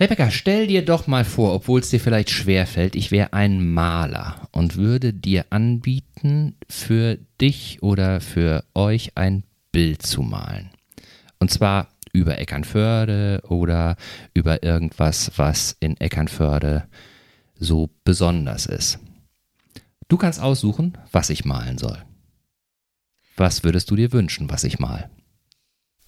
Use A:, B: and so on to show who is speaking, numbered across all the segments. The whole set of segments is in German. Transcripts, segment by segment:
A: Rebecca, stell dir doch mal vor, obwohl es dir vielleicht schwerfällt, ich wäre ein Maler und würde dir anbieten, für dich oder für euch ein Bild zu malen. Und zwar über Eckernförde oder über irgendwas, was in Eckernförde so besonders ist. Du kannst aussuchen, was ich malen soll. Was würdest du dir wünschen, was ich mal?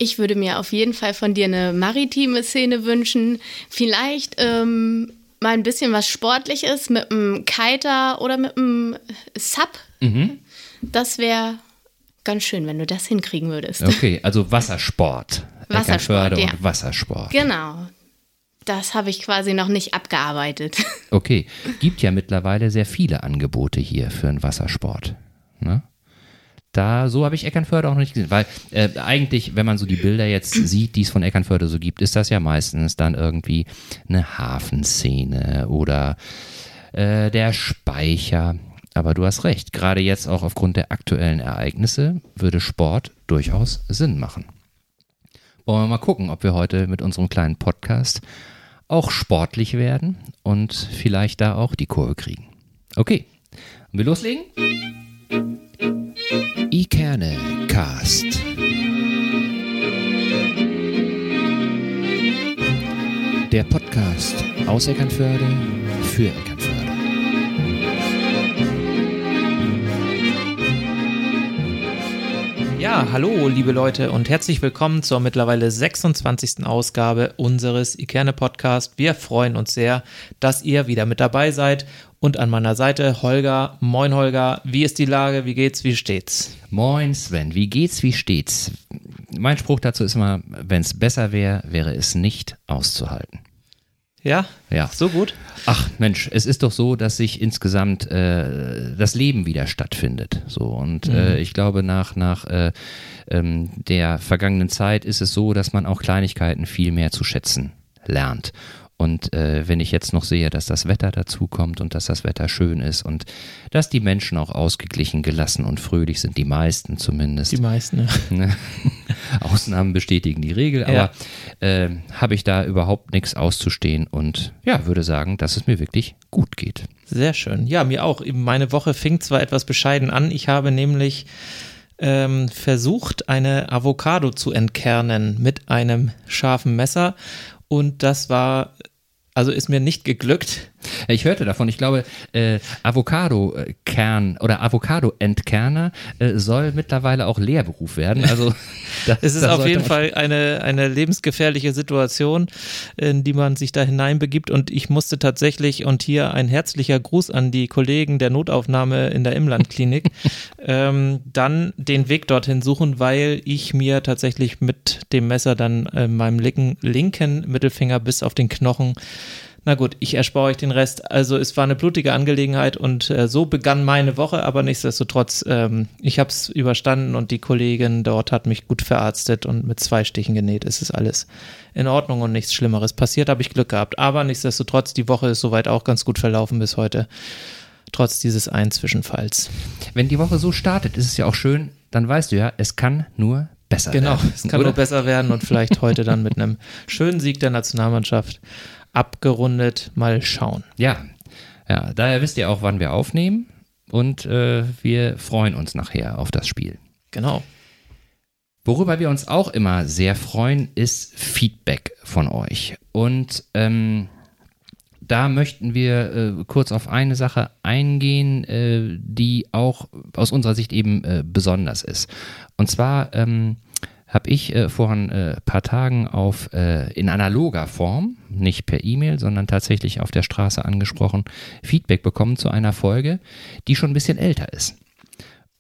B: Ich würde mir auf jeden Fall von dir eine maritime Szene wünschen. Vielleicht ähm, mal ein bisschen was Sportliches mit einem Kiter oder mit einem Sub. Mhm. Das wäre ganz schön, wenn du das hinkriegen würdest.
A: Okay, also Wassersport.
B: Wassersport, ja.
A: und Wassersport.
B: Genau. Das habe ich quasi noch nicht abgearbeitet.
A: Okay, gibt ja mittlerweile sehr viele Angebote hier für einen Wassersport. Ne? Da, so habe ich Eckernförde auch noch nicht gesehen, weil äh, eigentlich, wenn man so die Bilder jetzt sieht, die es von Eckernförde so gibt, ist das ja meistens dann irgendwie eine Hafenszene oder äh, der Speicher. Aber du hast recht, gerade jetzt auch aufgrund der aktuellen Ereignisse würde Sport durchaus Sinn machen. Wollen wir mal gucken, ob wir heute mit unserem kleinen Podcast auch sportlich werden und vielleicht da auch die Kurve kriegen. Okay, wollen wir loslegen? Ikerne Cast. Der Podcast aus Eckernförde für Eckernförde.
C: Ja, hallo liebe Leute und herzlich willkommen zur mittlerweile 26. Ausgabe unseres Ikerne Podcast. Wir freuen uns sehr, dass ihr wieder mit dabei seid und an meiner Seite Holger. Moin Holger, wie ist die Lage? Wie geht's? Wie steht's?
A: Moin Sven, wie geht's? Wie steht's? Mein Spruch dazu ist immer, wenn es besser wäre, wäre es nicht auszuhalten.
C: Ja? Ja. So gut?
A: Ach Mensch, es ist doch so, dass sich insgesamt äh, das Leben wieder stattfindet. So und mhm. äh, ich glaube, nach, nach äh, ähm, der vergangenen Zeit ist es so, dass man auch Kleinigkeiten viel mehr zu schätzen lernt. Und äh, wenn ich jetzt noch sehe, dass das Wetter dazu kommt und dass das Wetter schön ist und dass die Menschen auch ausgeglichen, gelassen und fröhlich sind, die meisten zumindest.
C: Die meisten, ja.
A: Ne? Ausnahmen bestätigen die Regel, aber ja. äh, habe ich da überhaupt nichts auszustehen und ja, würde sagen, dass es mir wirklich gut geht.
C: Sehr schön. Ja, mir auch. Meine Woche fing zwar etwas bescheiden an. Ich habe nämlich ähm, versucht, eine Avocado zu entkernen mit einem scharfen Messer. Und das war also ist mir nicht geglückt.
A: Ich hörte davon, ich glaube, äh, Avocado-Kern oder Avocado-Entkerner äh, soll mittlerweile auch Lehrberuf werden. Also
C: das, es ist auf jeden Fall eine, eine lebensgefährliche Situation, in die man sich da hineinbegibt. Und ich musste tatsächlich, und hier ein herzlicher Gruß an die Kollegen der Notaufnahme in der Imlandklinik, ähm, dann den Weg dorthin suchen, weil ich mir tatsächlich mit dem Messer dann äh, meinem linken, linken Mittelfinger bis auf den Knochen na gut, ich erspare euch den Rest. Also es war eine blutige Angelegenheit und äh, so begann meine Woche, aber nichtsdestotrotz, ähm, ich habe es überstanden und die Kollegin dort hat mich gut verarztet und mit zwei Stichen genäht. Es ist alles in Ordnung und nichts Schlimmeres passiert, habe ich Glück gehabt. Aber nichtsdestotrotz, die Woche ist soweit auch ganz gut verlaufen bis heute, trotz dieses einen Zwischenfalls.
A: Wenn die Woche so startet, ist es ja auch schön, dann weißt du ja, es kann nur besser
C: genau,
A: werden.
C: Genau, es kann oder? nur besser werden und vielleicht heute dann mit einem schönen Sieg der Nationalmannschaft abgerundet. Mal schauen.
A: Ja, ja, daher wisst ihr auch, wann wir aufnehmen und äh, wir freuen uns nachher auf das Spiel.
C: Genau.
A: Worüber wir uns auch immer sehr freuen, ist Feedback von euch. Und ähm, da möchten wir äh, kurz auf eine Sache eingehen, äh, die auch aus unserer Sicht eben äh, besonders ist. Und zwar ähm, habe ich äh, vor ein äh, paar Tagen auf äh, in analoger Form, nicht per E-Mail, sondern tatsächlich auf der Straße angesprochen, Feedback bekommen zu einer Folge, die schon ein bisschen älter ist.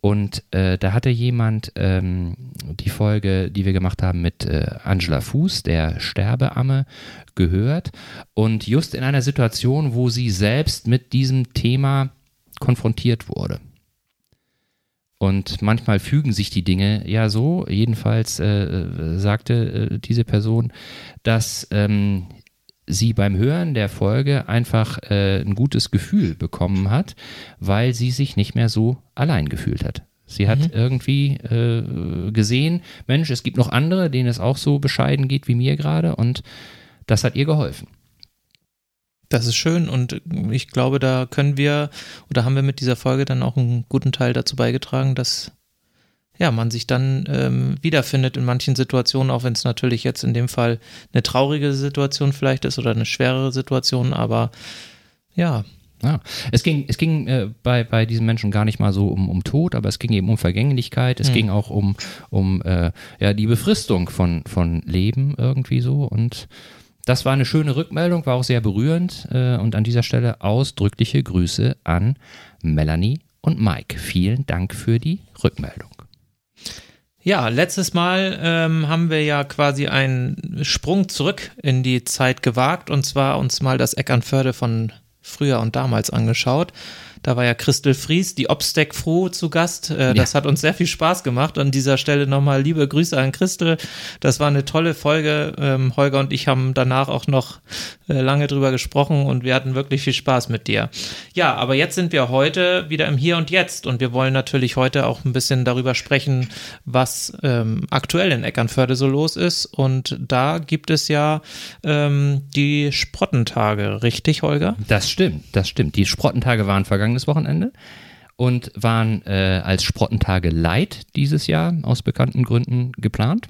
A: Und äh, da hatte jemand ähm, die Folge, die wir gemacht haben mit äh, Angela Fuß, der Sterbeamme, gehört. Und just in einer Situation, wo sie selbst mit diesem Thema konfrontiert wurde. Und manchmal fügen sich die Dinge ja so. Jedenfalls äh, sagte äh, diese Person, dass ähm, sie beim Hören der Folge einfach äh, ein gutes Gefühl bekommen hat, weil sie sich nicht mehr so allein gefühlt hat. Sie hat mhm. irgendwie äh, gesehen, Mensch, es gibt noch andere, denen es auch so bescheiden geht wie mir gerade und das hat ihr geholfen.
C: Das ist schön und ich glaube, da können wir oder haben wir mit dieser Folge dann auch einen guten Teil dazu beigetragen, dass ja, man sich dann ähm, wiederfindet in manchen Situationen, auch wenn es natürlich jetzt in dem Fall eine traurige Situation vielleicht ist oder eine schwerere Situation, aber ja.
A: Ja, es ging, es ging äh, bei, bei diesen Menschen gar nicht mal so um, um Tod, aber es ging eben um Vergänglichkeit, es mhm. ging auch um, um äh, ja, die Befristung von, von Leben irgendwie so und das war eine schöne Rückmeldung, war auch sehr berührend äh, und an dieser Stelle ausdrückliche Grüße an Melanie und Mike. Vielen Dank für die Rückmeldung.
C: Ja, letztes Mal ähm, haben wir ja quasi einen Sprung zurück in die Zeit gewagt und zwar uns mal das Eckernförde von früher und damals angeschaut. Da war ja Christel Fries, die Obstack Froh zu Gast. Äh, das ja. hat uns sehr viel Spaß gemacht. An dieser Stelle nochmal liebe Grüße an Christel. Das war eine tolle Folge. Ähm, Holger und ich haben danach auch noch äh, lange drüber gesprochen und wir hatten wirklich viel Spaß mit dir. Ja, aber jetzt sind wir heute wieder im Hier und Jetzt und wir wollen natürlich heute auch ein bisschen darüber sprechen, was ähm, aktuell in Eckernförde so los ist. Und da gibt es ja ähm, die Sprottentage, richtig, Holger?
A: Das stimmt, das stimmt. Die Sprottentage waren vergangen vergangenes Wochenende und waren äh, als Sprottentage Light dieses Jahr aus bekannten Gründen geplant.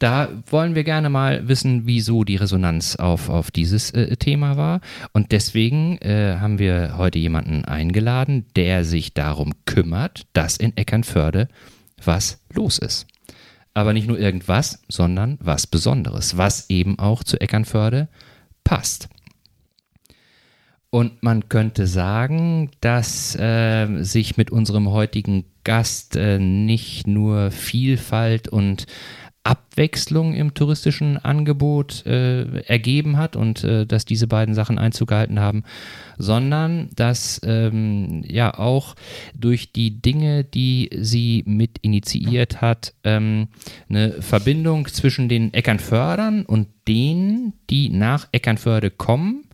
A: Da wollen wir gerne mal wissen, wieso die Resonanz auf, auf dieses äh, Thema war. Und deswegen äh, haben wir heute jemanden eingeladen, der sich darum kümmert, dass in Eckernförde was los ist. Aber nicht nur irgendwas, sondern was Besonderes, was eben auch zu Eckernförde passt. Und man könnte sagen, dass äh, sich mit unserem heutigen Gast äh, nicht nur Vielfalt und Abwechslung im touristischen Angebot äh, ergeben hat und äh, dass diese beiden Sachen Einzug gehalten haben, sondern dass ähm, ja auch durch die Dinge, die sie mit initiiert hat, ähm, eine Verbindung zwischen den Eckernfördern und denen, die nach Eckernförde kommen,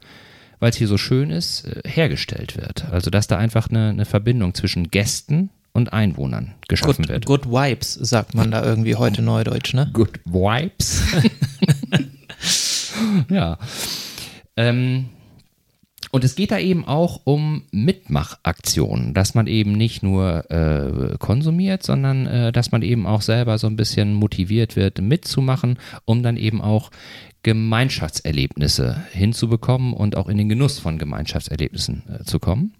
A: weil es hier so schön ist, äh, hergestellt wird. Also dass da einfach eine, eine Verbindung zwischen Gästen und Einwohnern geschaffen
C: good,
A: wird.
C: Good Vibes, sagt man da irgendwie heute neudeutsch, ne?
A: Good Vibes. ja. Ähm, und es geht da eben auch um Mitmachaktionen, dass man eben nicht nur äh, konsumiert, sondern äh, dass man eben auch selber so ein bisschen motiviert wird, mitzumachen, um dann eben auch Gemeinschaftserlebnisse hinzubekommen und auch in den Genuss von Gemeinschaftserlebnissen äh, zu kommen.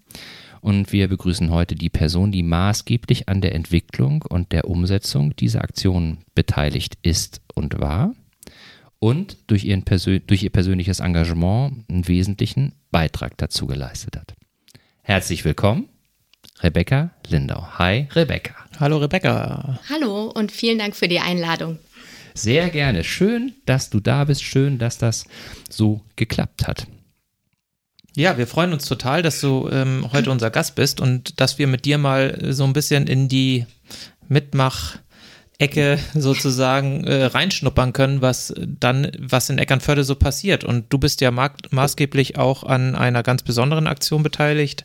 A: Und wir begrüßen heute die Person, die maßgeblich an der Entwicklung und der Umsetzung dieser Aktion beteiligt ist und war und durch, ihren Persön durch ihr persönliches Engagement einen wesentlichen Beitrag dazu geleistet hat. Herzlich willkommen, Rebecca Lindau. Hi, Rebecca.
C: Hallo, Rebecca.
B: Hallo und vielen Dank für die Einladung.
A: Sehr gerne. Schön, dass du da bist. Schön, dass das so geklappt hat.
C: Ja, wir freuen uns total, dass du ähm, heute unser Gast bist und dass wir mit dir mal so ein bisschen in die Mitmach- Ecke sozusagen äh, reinschnuppern können, was dann, was in Eckernförde so passiert. Und du bist ja maßgeblich auch an einer ganz besonderen Aktion beteiligt,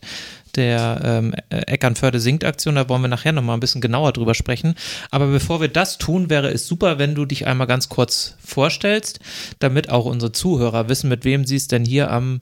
C: der ähm, Eckernförde singt Aktion. Da wollen wir nachher nochmal ein bisschen genauer drüber sprechen. Aber bevor wir das tun, wäre es super, wenn du dich einmal ganz kurz vorstellst, damit auch unsere Zuhörer wissen, mit wem sie es denn hier am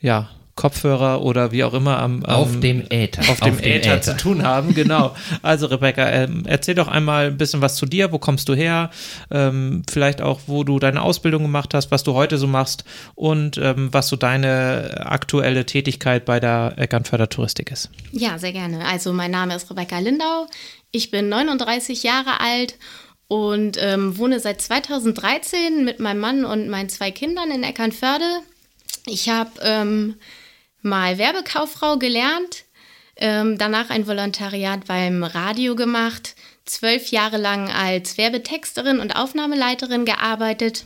C: ja, Kopfhörer oder wie auch immer am,
A: am auf dem Äther,
C: auf dem, auf dem Äther, Äther, zu tun haben. Genau. Also Rebecca, ähm, erzähl doch einmal ein bisschen was zu dir. Wo kommst du her? Ähm, vielleicht auch, wo du deine Ausbildung gemacht hast, was du heute so machst und ähm, was so deine aktuelle Tätigkeit bei der Eckernförder Touristik ist.
B: Ja, sehr gerne. Also mein Name ist Rebecca Lindau. Ich bin 39 Jahre alt und ähm, wohne seit 2013 mit meinem Mann und meinen zwei Kindern in Eckernförde. Ich habe ähm, mal Werbekauffrau gelernt, ähm, danach ein Volontariat beim Radio gemacht, zwölf Jahre lang als Werbetexterin und Aufnahmeleiterin gearbeitet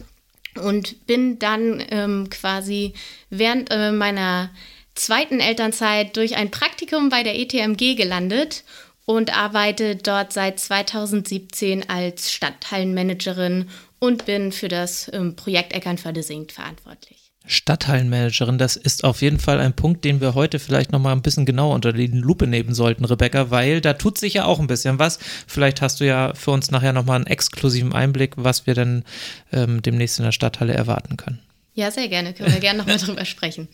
B: und bin dann ähm, quasi während äh, meiner zweiten Elternzeit durch ein Praktikum bei der ETMG gelandet und arbeite dort seit 2017 als Stadtteilmanagerin und bin für das ähm, Projekt Eckernförde singt verantwortlich.
C: Stadtteilmanagerin, das ist auf jeden Fall ein Punkt, den wir heute vielleicht nochmal ein bisschen genauer unter die Lupe nehmen sollten, Rebecca, weil da tut sich ja auch ein bisschen was. Vielleicht hast du ja für uns nachher nochmal einen exklusiven Einblick, was wir denn ähm, demnächst in der Stadthalle erwarten können.
B: Ja, sehr gerne. Können wir gerne nochmal drüber sprechen.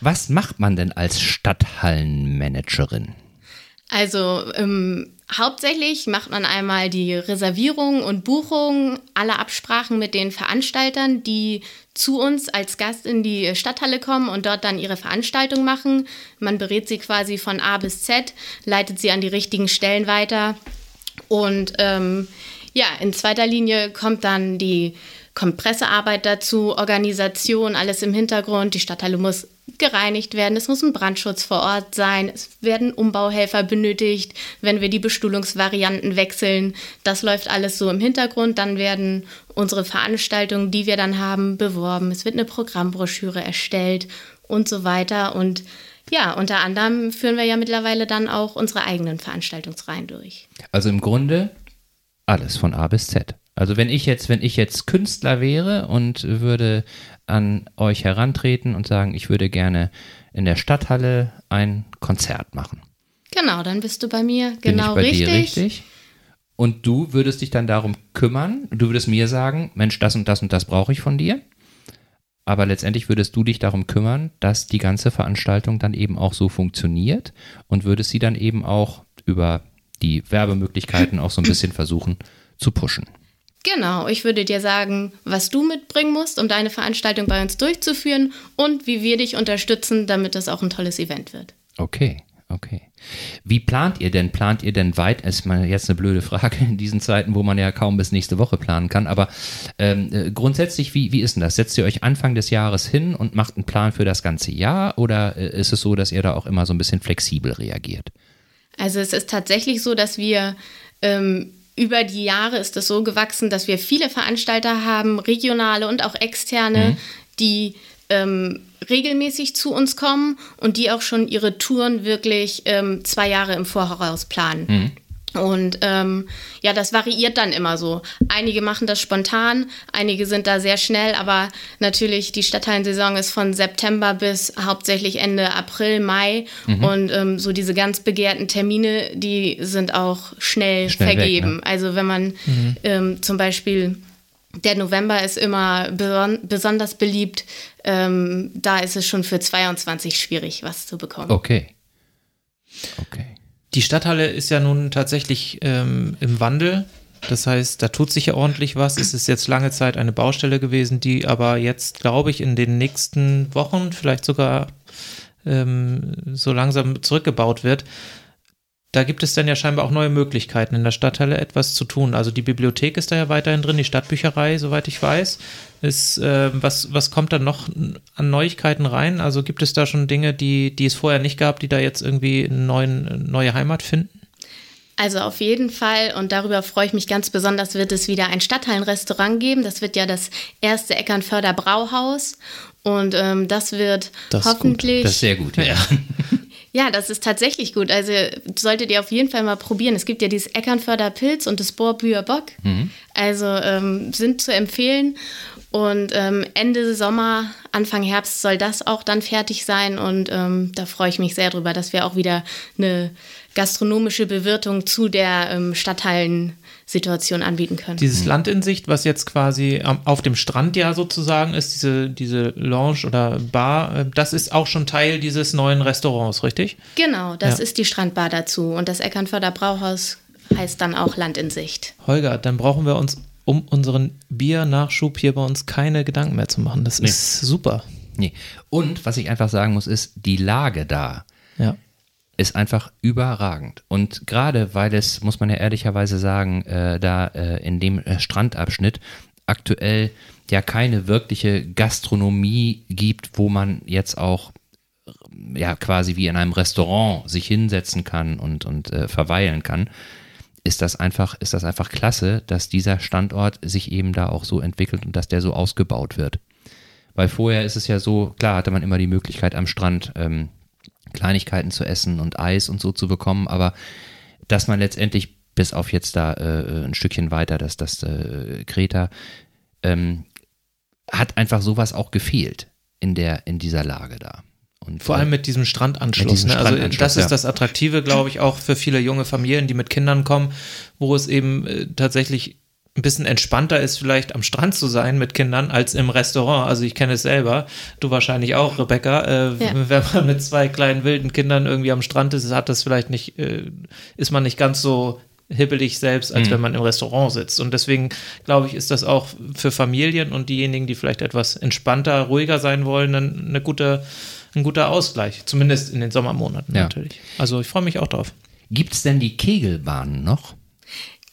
A: Was macht man denn als Stadthallenmanagerin?
B: Also ähm, hauptsächlich macht man einmal die Reservierung und Buchung, alle Absprachen mit den Veranstaltern, die zu uns als Gast in die Stadthalle kommen und dort dann ihre Veranstaltung machen. Man berät sie quasi von A bis Z, leitet sie an die richtigen Stellen weiter. Und ähm, ja, in zweiter Linie kommt dann die Kompressearbeit dazu, Organisation, alles im Hintergrund. Die Stadthalle muss gereinigt werden, es muss ein Brandschutz vor Ort sein, es werden Umbauhelfer benötigt, wenn wir die Bestuhlungsvarianten wechseln. Das läuft alles so im Hintergrund. Dann werden unsere Veranstaltungen, die wir dann haben, beworben. Es wird eine Programmbroschüre erstellt und so weiter. Und ja, unter anderem führen wir ja mittlerweile dann auch unsere eigenen Veranstaltungsreihen durch.
A: Also im Grunde alles von A bis Z. Also wenn ich jetzt, wenn ich jetzt Künstler wäre und würde an euch herantreten und sagen, ich würde gerne in der Stadthalle ein Konzert machen.
B: Genau, dann bist du bei mir genau Bin ich bei richtig. Dir richtig.
A: Und du würdest dich dann darum kümmern, du würdest mir sagen, Mensch, das und das und das brauche ich von dir. Aber letztendlich würdest du dich darum kümmern, dass die ganze Veranstaltung dann eben auch so funktioniert und würdest sie dann eben auch über die Werbemöglichkeiten auch so ein bisschen versuchen zu pushen.
B: Genau, ich würde dir sagen, was du mitbringen musst, um deine Veranstaltung bei uns durchzuführen und wie wir dich unterstützen, damit das auch ein tolles Event wird.
A: Okay, okay. Wie plant ihr denn? Plant ihr denn weit? Ist mal jetzt eine blöde Frage in diesen Zeiten, wo man ja kaum bis nächste Woche planen kann. Aber ähm, äh, grundsätzlich, wie, wie ist denn das? Setzt ihr euch Anfang des Jahres hin und macht einen Plan für das ganze Jahr? Oder äh, ist es so, dass ihr da auch immer so ein bisschen flexibel reagiert?
B: Also es ist tatsächlich so, dass wir ähm, über die Jahre ist es so gewachsen, dass wir viele Veranstalter haben, regionale und auch externe, mhm. die ähm, regelmäßig zu uns kommen und die auch schon ihre Touren wirklich ähm, zwei Jahre im Voraus planen. Mhm. Und ähm, ja, das variiert dann immer so. Einige machen das spontan, einige sind da sehr schnell, aber natürlich die Stadthallensaison ist von September bis hauptsächlich Ende April, Mai. Mhm. Und ähm, so diese ganz begehrten Termine, die sind auch schnell, schnell vergeben. Weg, ne? Also wenn man mhm. ähm, zum Beispiel der November ist immer beson besonders beliebt. Ähm, da ist es schon für 22 schwierig, was zu bekommen.
A: Okay. Okay.
C: Die Stadthalle ist ja nun tatsächlich ähm, im Wandel. Das heißt, da tut sich ja ordentlich was. Es ist jetzt lange Zeit eine Baustelle gewesen, die aber jetzt, glaube ich, in den nächsten Wochen, vielleicht sogar ähm, so langsam zurückgebaut wird da gibt es dann ja scheinbar auch neue Möglichkeiten in der Stadthalle etwas zu tun. Also die Bibliothek ist da ja weiterhin drin, die Stadtbücherei, soweit ich weiß. Ist, äh, was, was kommt da noch an Neuigkeiten rein? Also gibt es da schon Dinge, die, die es vorher nicht gab, die da jetzt irgendwie eine neuen, neue Heimat finden?
B: Also auf jeden Fall und darüber freue ich mich ganz besonders, wird es wieder ein Stadthallenrestaurant geben. Das wird ja das erste Eckernförder Brauhaus und ähm, das wird das hoffentlich.
A: Das ist sehr gut, ja.
B: Ja, das ist tatsächlich gut. Also solltet ihr auf jeden Fall mal probieren. Es gibt ja dieses Eckernförder Pilz und das Bohrbüher Bock. Mhm. Also ähm, sind zu empfehlen. Und ähm, Ende Sommer, Anfang Herbst soll das auch dann fertig sein. Und ähm, da freue ich mich sehr drüber, dass wir auch wieder eine gastronomische Bewirtung zu der ähm, Stadthallen Situation anbieten können.
C: Dieses mhm. Land in Sicht, was jetzt quasi auf dem Strand ja sozusagen ist, diese, diese Lounge oder Bar, äh, das ist auch schon Teil dieses neuen Restaurants, richtig?
B: Genau, das ja. ist die Strandbar dazu. Und das Eckernförder Brauhaus heißt dann auch Land in Sicht.
C: Holger, dann brauchen wir uns um unseren Biernachschub hier bei uns keine Gedanken mehr zu machen. Das nee. ist super.
A: Nee. Und was ich einfach sagen muss, ist die Lage da. Ist einfach überragend. Und gerade weil es, muss man ja ehrlicherweise sagen, äh, da äh, in dem äh, Strandabschnitt aktuell ja keine wirkliche Gastronomie gibt, wo man jetzt auch ja quasi wie in einem Restaurant sich hinsetzen kann und, und äh, verweilen kann, ist das einfach, ist das einfach klasse, dass dieser Standort sich eben da auch so entwickelt und dass der so ausgebaut wird. Weil vorher ist es ja so, klar hatte man immer die Möglichkeit am Strand ähm, Kleinigkeiten zu essen und Eis und so zu bekommen, aber dass man letztendlich bis auf jetzt da äh, ein Stückchen weiter, dass das äh, Kreta, ähm, hat einfach sowas auch gefehlt in der in dieser Lage da.
C: Und Vor allem mit diesem Strandanschluss. Mit diesem ne? Also das ist das Attraktive, glaube ich, auch für viele junge Familien, die mit Kindern kommen, wo es eben äh, tatsächlich ein bisschen entspannter ist, vielleicht am Strand zu sein mit Kindern als im Restaurant. Also ich kenne es selber, du wahrscheinlich auch, Rebecca. Äh, ja. Wenn man mit zwei kleinen wilden Kindern irgendwie am Strand ist, hat das vielleicht nicht, äh, ist man nicht ganz so hibbelig selbst, als mhm. wenn man im Restaurant sitzt. Und deswegen glaube ich, ist das auch für Familien und diejenigen, die vielleicht etwas entspannter, ruhiger sein wollen, eine gute, ein guter Ausgleich. Zumindest in den Sommermonaten ja. natürlich. Also ich freue mich auch drauf.
A: Gibt es denn die Kegelbahnen noch?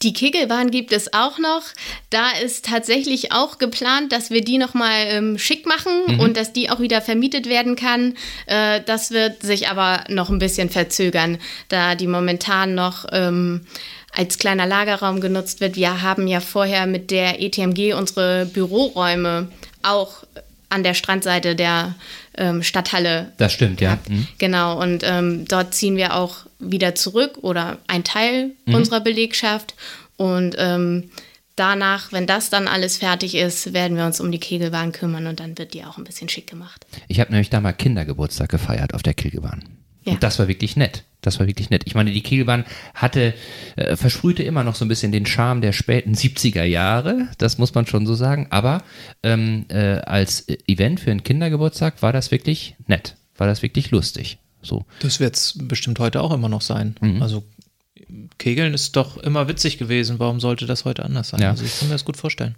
B: Die Kegelbahn gibt es auch noch. Da ist tatsächlich auch geplant, dass wir die nochmal ähm, schick machen mhm. und dass die auch wieder vermietet werden kann. Äh, das wird sich aber noch ein bisschen verzögern, da die momentan noch ähm, als kleiner Lagerraum genutzt wird. Wir haben ja vorher mit der ETMG unsere Büroräume auch an der Strandseite der ähm, Stadthalle.
A: Das stimmt, gehabt. ja. Mhm.
B: Genau, und ähm, dort ziehen wir auch wieder zurück oder ein Teil mhm. unserer Belegschaft. Und ähm, danach, wenn das dann alles fertig ist, werden wir uns um die Kegelbahn kümmern und dann wird die auch ein bisschen schick gemacht.
A: Ich habe nämlich da mal Kindergeburtstag gefeiert auf der Kegelbahn. Ja. Und das war wirklich nett. Das war wirklich nett. Ich meine, die Kegelbahn hatte, äh, versprühte immer noch so ein bisschen den Charme der späten 70er Jahre, das muss man schon so sagen. Aber ähm, äh, als Event für einen Kindergeburtstag war das wirklich nett, war das wirklich lustig. So.
C: Das wird es bestimmt heute auch immer noch sein. Mhm. Also Kegeln ist doch immer witzig gewesen. Warum sollte das heute anders sein?
A: Ja.
C: Also ich kann mir das gut vorstellen.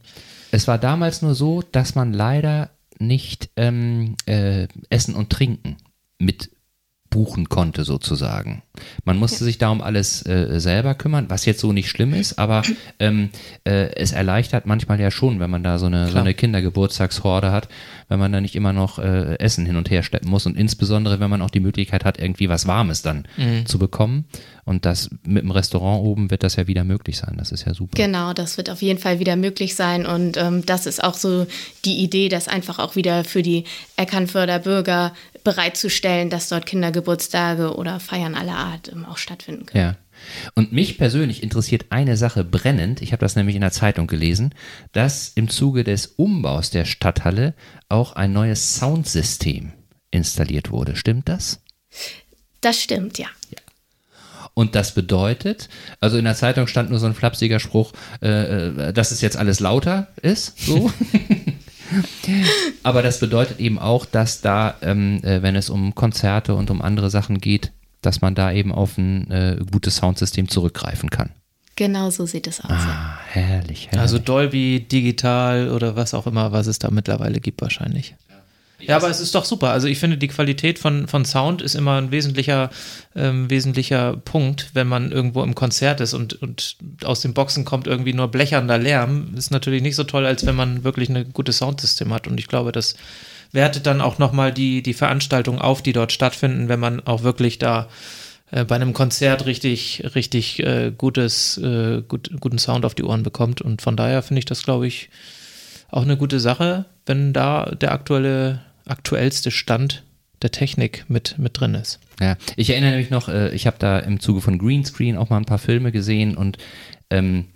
A: Es war damals nur so, dass man leider nicht ähm, äh, Essen und Trinken mit buchen konnte sozusagen. Man musste sich darum alles äh, selber kümmern, was jetzt so nicht schlimm ist, aber ähm, äh, es erleichtert manchmal ja schon, wenn man da so eine, so eine Kindergeburtstagshorde hat, wenn man da nicht immer noch äh, Essen hin und her schleppen muss und insbesondere, wenn man auch die Möglichkeit hat, irgendwie was Warmes dann mhm. zu bekommen. Und das mit dem Restaurant oben wird das ja wieder möglich sein. Das ist ja super.
B: Genau, das wird auf jeden Fall wieder möglich sein. Und ähm, das ist auch so die Idee, das einfach auch wieder für die Eckernförder Bürger bereitzustellen, dass dort Kindergeburtstage oder Feiern aller Art ähm, auch stattfinden können.
A: Ja. Und mich persönlich interessiert eine Sache brennend, ich habe das nämlich in der Zeitung gelesen, dass im Zuge des Umbaus der Stadthalle auch ein neues Soundsystem installiert wurde. Stimmt das?
B: Das stimmt, ja. ja.
A: Und das bedeutet, also in der Zeitung stand nur so ein flapsiger Spruch, äh, äh dass es jetzt alles lauter ist, so. Aber das bedeutet eben auch, dass da, ähm, äh, wenn es um Konzerte und um andere Sachen geht, dass man da eben auf ein äh, gutes Soundsystem zurückgreifen kann.
B: Genau so sieht es aus.
A: Ah, herrlich, herrlich.
C: Also Dolby, digital oder was auch immer, was es da mittlerweile gibt wahrscheinlich. Ja, aber es ist doch super. Also ich finde, die Qualität von, von Sound ist immer ein wesentlicher, ähm, wesentlicher Punkt, wenn man irgendwo im Konzert ist und, und aus den Boxen kommt irgendwie nur blechernder Lärm. Ist natürlich nicht so toll, als wenn man wirklich ein gutes Soundsystem hat. Und ich glaube, das wertet dann auch nochmal die, die Veranstaltung auf, die dort stattfinden, wenn man auch wirklich da äh, bei einem Konzert richtig, richtig äh, gutes, äh, gut, guten Sound auf die Ohren bekommt. Und von daher finde ich das, glaube ich, auch eine gute Sache, wenn da der aktuelle, aktuellste Stand der Technik mit, mit drin ist.
A: Ja, ich erinnere mich noch, äh, ich habe da im Zuge von Greenscreen auch mal ein paar Filme gesehen und ähm,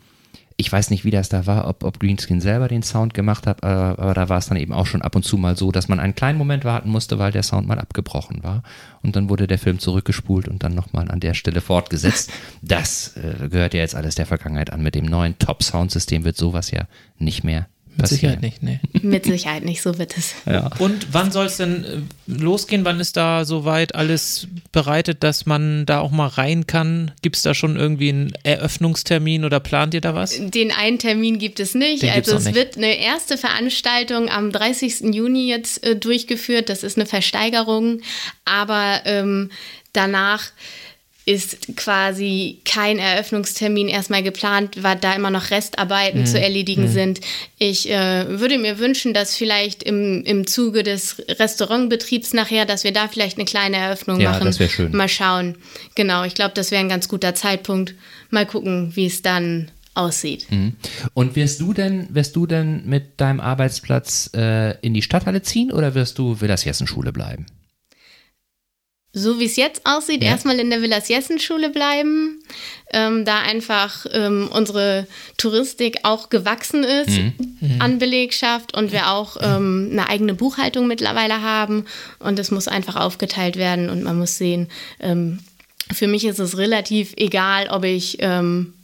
A: ich weiß nicht, wie das da war, ob, ob Greenscreen selber den Sound gemacht hat, aber, aber da war es dann eben auch schon ab und zu mal so, dass man einen kleinen Moment warten musste, weil der Sound mal abgebrochen war. Und dann wurde der Film zurückgespult und dann nochmal an der Stelle fortgesetzt. Das äh, gehört ja jetzt alles der Vergangenheit an. Mit dem neuen Top-Sound-System wird sowas ja nicht mehr
C: mit Sicherheit nicht, nee.
B: Mit Sicherheit nicht, so wird es.
C: Ja. Und wann soll es denn äh, losgehen? Wann ist da soweit alles bereitet, dass man da auch mal rein kann? Gibt es da schon irgendwie einen Eröffnungstermin oder plant ihr da was?
B: Den einen Termin gibt es nicht. Den also es nicht. wird eine erste Veranstaltung am 30. Juni jetzt äh, durchgeführt. Das ist eine Versteigerung. Aber ähm, danach ist quasi kein Eröffnungstermin erstmal geplant, weil da immer noch Restarbeiten mhm. zu erledigen mhm. sind. Ich äh, würde mir wünschen, dass vielleicht im, im Zuge des Restaurantbetriebs nachher, dass wir da vielleicht eine kleine Eröffnung ja, machen.
A: Das wäre schön.
B: Mal schauen. Genau, ich glaube, das wäre ein ganz guter Zeitpunkt. Mal gucken, wie es dann aussieht.
A: Mhm. Und wirst du denn, wirst du denn mit deinem Arbeitsplatz äh, in die Stadthalle ziehen oder wirst du Villas Jessen Schule bleiben?
B: So wie es jetzt aussieht, ja. erstmal in der Villas Jessen Schule bleiben, ähm, da einfach ähm, unsere Touristik auch gewachsen ist mhm. Mhm. an Belegschaft und wir auch ähm, eine eigene Buchhaltung mittlerweile haben und es muss einfach aufgeteilt werden und man muss sehen, ähm, für mich ist es relativ egal, ob ich ähm,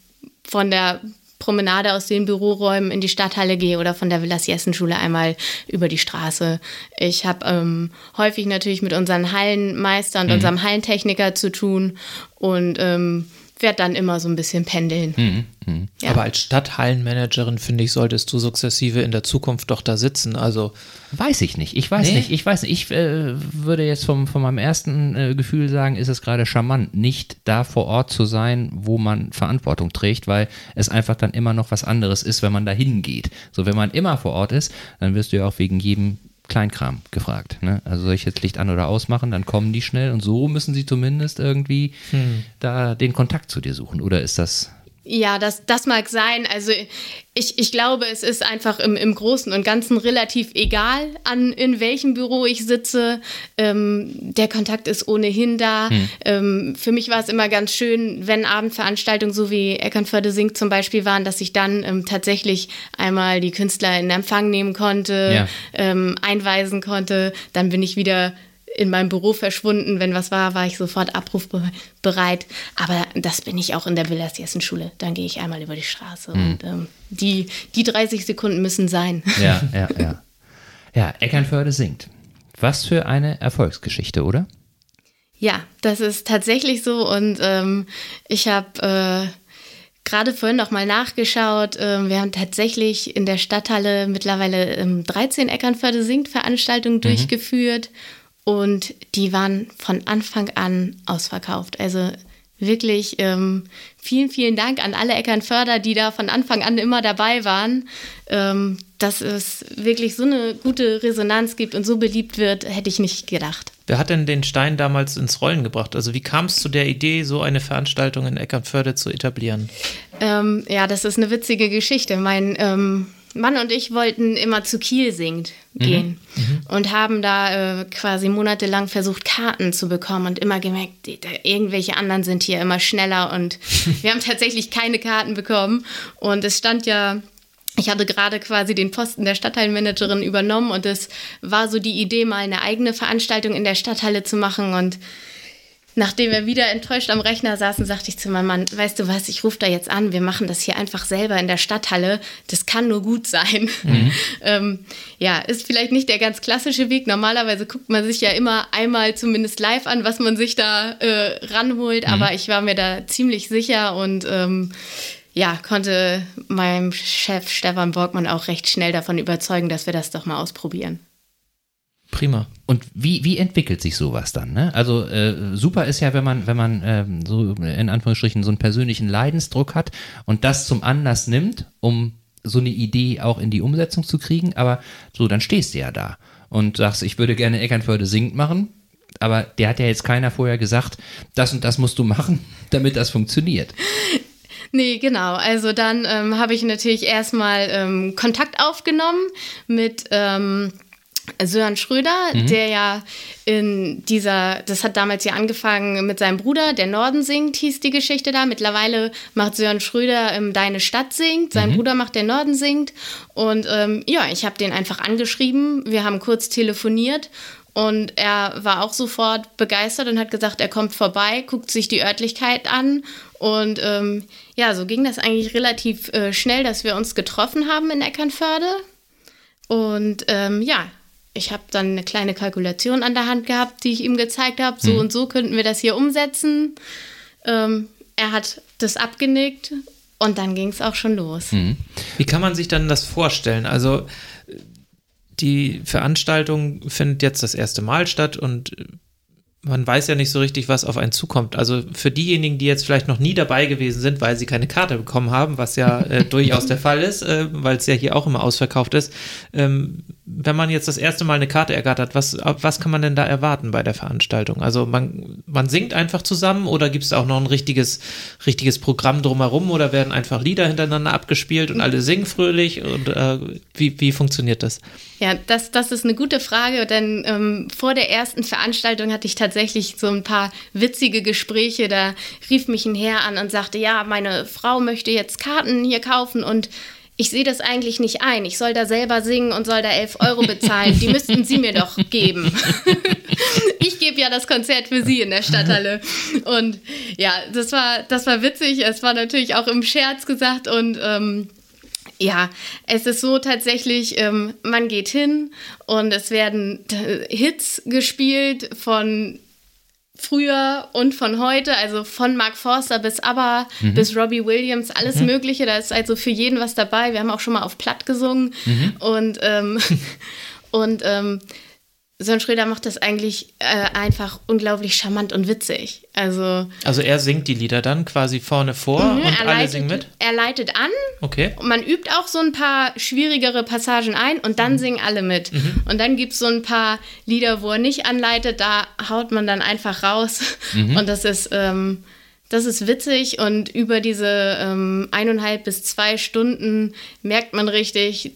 B: von der Promenade aus den Büroräumen in die Stadthalle gehe oder von der Villas Jessenschule einmal über die Straße. Ich habe ähm, häufig natürlich mit unseren Hallenmeister und mhm. unserem Hallentechniker zu tun und ähm, werde dann immer so ein bisschen pendeln. Mhm,
C: mh. ja. Aber als Stadthallenmanagerin, finde ich, solltest du sukzessive in der Zukunft doch da sitzen. Also
A: Weiß ich nicht. Ich weiß nee. nicht. Ich weiß nicht. Ich äh, würde jetzt vom, von meinem ersten äh, Gefühl sagen, ist es gerade charmant, nicht da vor Ort zu sein, wo man Verantwortung trägt, weil es einfach dann immer noch was anderes ist, wenn man da hingeht. So, wenn man immer vor Ort ist, dann wirst du ja auch wegen jedem Kleinkram gefragt. Ne? Also soll ich jetzt Licht an oder ausmachen, dann kommen die schnell und so müssen sie zumindest irgendwie hm. da den Kontakt zu dir suchen. Oder ist das
B: ja, das, das mag sein. Also ich, ich glaube, es ist einfach im, im Großen und Ganzen relativ egal, an in welchem Büro ich sitze. Ähm, der Kontakt ist ohnehin da. Hm. Ähm, für mich war es immer ganz schön, wenn Abendveranstaltungen so wie Eckernförde singt zum Beispiel waren, dass ich dann ähm, tatsächlich einmal die Künstler in Empfang nehmen konnte, ja. Ähm, einweisen konnte. Dann bin ich wieder in meinem Büro verschwunden. Wenn was war, war ich sofort abrufbereit. Aber das bin ich auch in der Villas Jessen-Schule. Dann gehe ich einmal über die Straße mhm. und ähm, die, die 30 Sekunden müssen sein.
A: Ja, ja, ja. Ja, Eckernförde singt. Was für eine Erfolgsgeschichte, oder?
B: Ja, das ist tatsächlich so und ähm, ich habe äh, gerade vorhin noch mal nachgeschaut. Ähm, wir haben tatsächlich in der Stadthalle mittlerweile ähm, 13 Eckernförde singt Veranstaltungen mhm. durchgeführt und die waren von Anfang an ausverkauft. Also wirklich ähm, vielen, vielen Dank an alle Eckernförder, die da von Anfang an immer dabei waren. Ähm, dass es wirklich so eine gute Resonanz gibt und so beliebt wird, hätte ich nicht gedacht.
C: Wer hat denn den Stein damals ins Rollen gebracht? Also wie kam es zu der Idee, so eine Veranstaltung in Eckernförde zu etablieren?
B: Ähm, ja, das ist eine witzige Geschichte. Mein ähm, Mann und ich wollten immer zu Kiel singt gehen mhm. Mhm. und haben da äh, quasi monatelang versucht, Karten zu bekommen und immer gemerkt, die, irgendwelche anderen sind hier immer schneller und wir haben tatsächlich keine Karten bekommen. Und es stand ja ich hatte gerade quasi den Posten der Stadtteilmanagerin übernommen und es war so die Idee, mal eine eigene Veranstaltung in der Stadthalle zu machen und Nachdem wir wieder enttäuscht am Rechner saßen, sagte ich zu meinem Mann, weißt du was, ich rufe da jetzt an, wir machen das hier einfach selber in der Stadthalle. Das kann nur gut sein. Mhm. ähm, ja, ist vielleicht nicht der ganz klassische Weg. Normalerweise guckt man sich ja immer einmal zumindest live an, was man sich da äh, ranholt. Mhm. Aber ich war mir da ziemlich sicher und ähm, ja, konnte meinem Chef Stefan Borgmann auch recht schnell davon überzeugen, dass wir das doch mal ausprobieren.
A: Prima. Und wie, wie entwickelt sich sowas dann? Ne? Also äh, super ist ja, wenn man, wenn man äh, so in Anführungsstrichen so einen persönlichen Leidensdruck hat und das zum Anlass nimmt, um so eine Idee auch in die Umsetzung zu kriegen. Aber so, dann stehst du ja da und sagst, ich würde gerne Eckernförde singt machen. Aber der hat ja jetzt keiner vorher gesagt, das und das musst du machen, damit das funktioniert.
B: Nee, genau. Also dann ähm, habe ich natürlich erstmal ähm, Kontakt aufgenommen mit ähm, Sören Schröder, mhm. der ja in dieser, das hat damals ja angefangen mit seinem Bruder, der Norden singt, hieß die Geschichte da. Mittlerweile macht Sören Schröder ähm, Deine Stadt singt, sein mhm. Bruder macht der Norden singt. Und ähm, ja, ich habe den einfach angeschrieben, wir haben kurz telefoniert und er war auch sofort begeistert und hat gesagt, er kommt vorbei, guckt sich die Örtlichkeit an. Und ähm, ja, so ging das eigentlich relativ äh, schnell, dass wir uns getroffen haben in Eckernförde. Und ähm, ja, ich habe dann eine kleine Kalkulation an der Hand gehabt, die ich ihm gezeigt habe. So mhm. und so könnten wir das hier umsetzen. Ähm, er hat das abgenickt und dann ging es auch schon los. Mhm.
C: Wie kann man sich dann das vorstellen? Also die Veranstaltung findet jetzt das erste Mal statt und man weiß ja nicht so richtig, was auf einen zukommt. Also für diejenigen, die jetzt vielleicht noch nie dabei gewesen sind, weil sie keine Karte bekommen haben, was ja äh, durchaus der Fall ist, äh, weil es ja hier auch immer ausverkauft ist. Ähm, wenn man jetzt das erste Mal eine Karte ergattert, was, was kann man denn da erwarten bei der Veranstaltung? Also man, man singt einfach zusammen oder gibt es auch noch ein richtiges, richtiges Programm drumherum oder werden einfach Lieder hintereinander abgespielt und alle singen fröhlich? Und äh, wie, wie funktioniert das?
B: Ja, das, das ist eine gute Frage, denn ähm, vor der ersten Veranstaltung hatte ich tatsächlich so ein paar witzige Gespräche. Da rief mich ein Herr an und sagte, ja, meine Frau möchte jetzt Karten hier kaufen und ich sehe das eigentlich nicht ein. Ich soll da selber singen und soll da 11 Euro bezahlen. Die müssten Sie mir doch geben. ich gebe Jahr das Konzert für Sie in der Stadthalle. Und ja, das war, das war witzig. Es war natürlich auch im Scherz gesagt und ähm, ja, es ist so tatsächlich, ähm, man geht hin und es werden Hits gespielt von früher und von heute, also von Mark Forster bis ABBA, mhm. bis Robbie Williams, alles mhm. Mögliche. Da ist also für jeden was dabei. Wir haben auch schon mal auf Platt gesungen mhm. und, ähm, und ähm, Sören Schröder macht das eigentlich äh, einfach unglaublich charmant und witzig. Also,
C: also er singt die Lieder dann quasi vorne vor mhm, und alle
B: leitet,
C: singen mit?
B: Er leitet an.
C: Okay.
B: Und man übt auch so ein paar schwierigere Passagen ein und dann mhm. singen alle mit. Mhm. Und dann gibt es so ein paar Lieder, wo er nicht anleitet, da haut man dann einfach raus. Mhm. Und das ist, ähm, das ist witzig und über diese ähm, eineinhalb bis zwei Stunden merkt man richtig,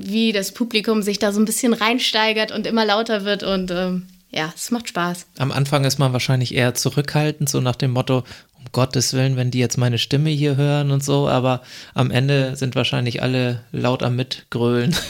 B: wie das Publikum sich da so ein bisschen reinsteigert und immer lauter wird und ähm, ja, es macht Spaß.
C: Am Anfang ist man wahrscheinlich eher zurückhaltend, so nach dem Motto, um Gottes Willen, wenn die jetzt meine Stimme hier hören und so, aber am Ende sind wahrscheinlich alle laut am Mitgrölen.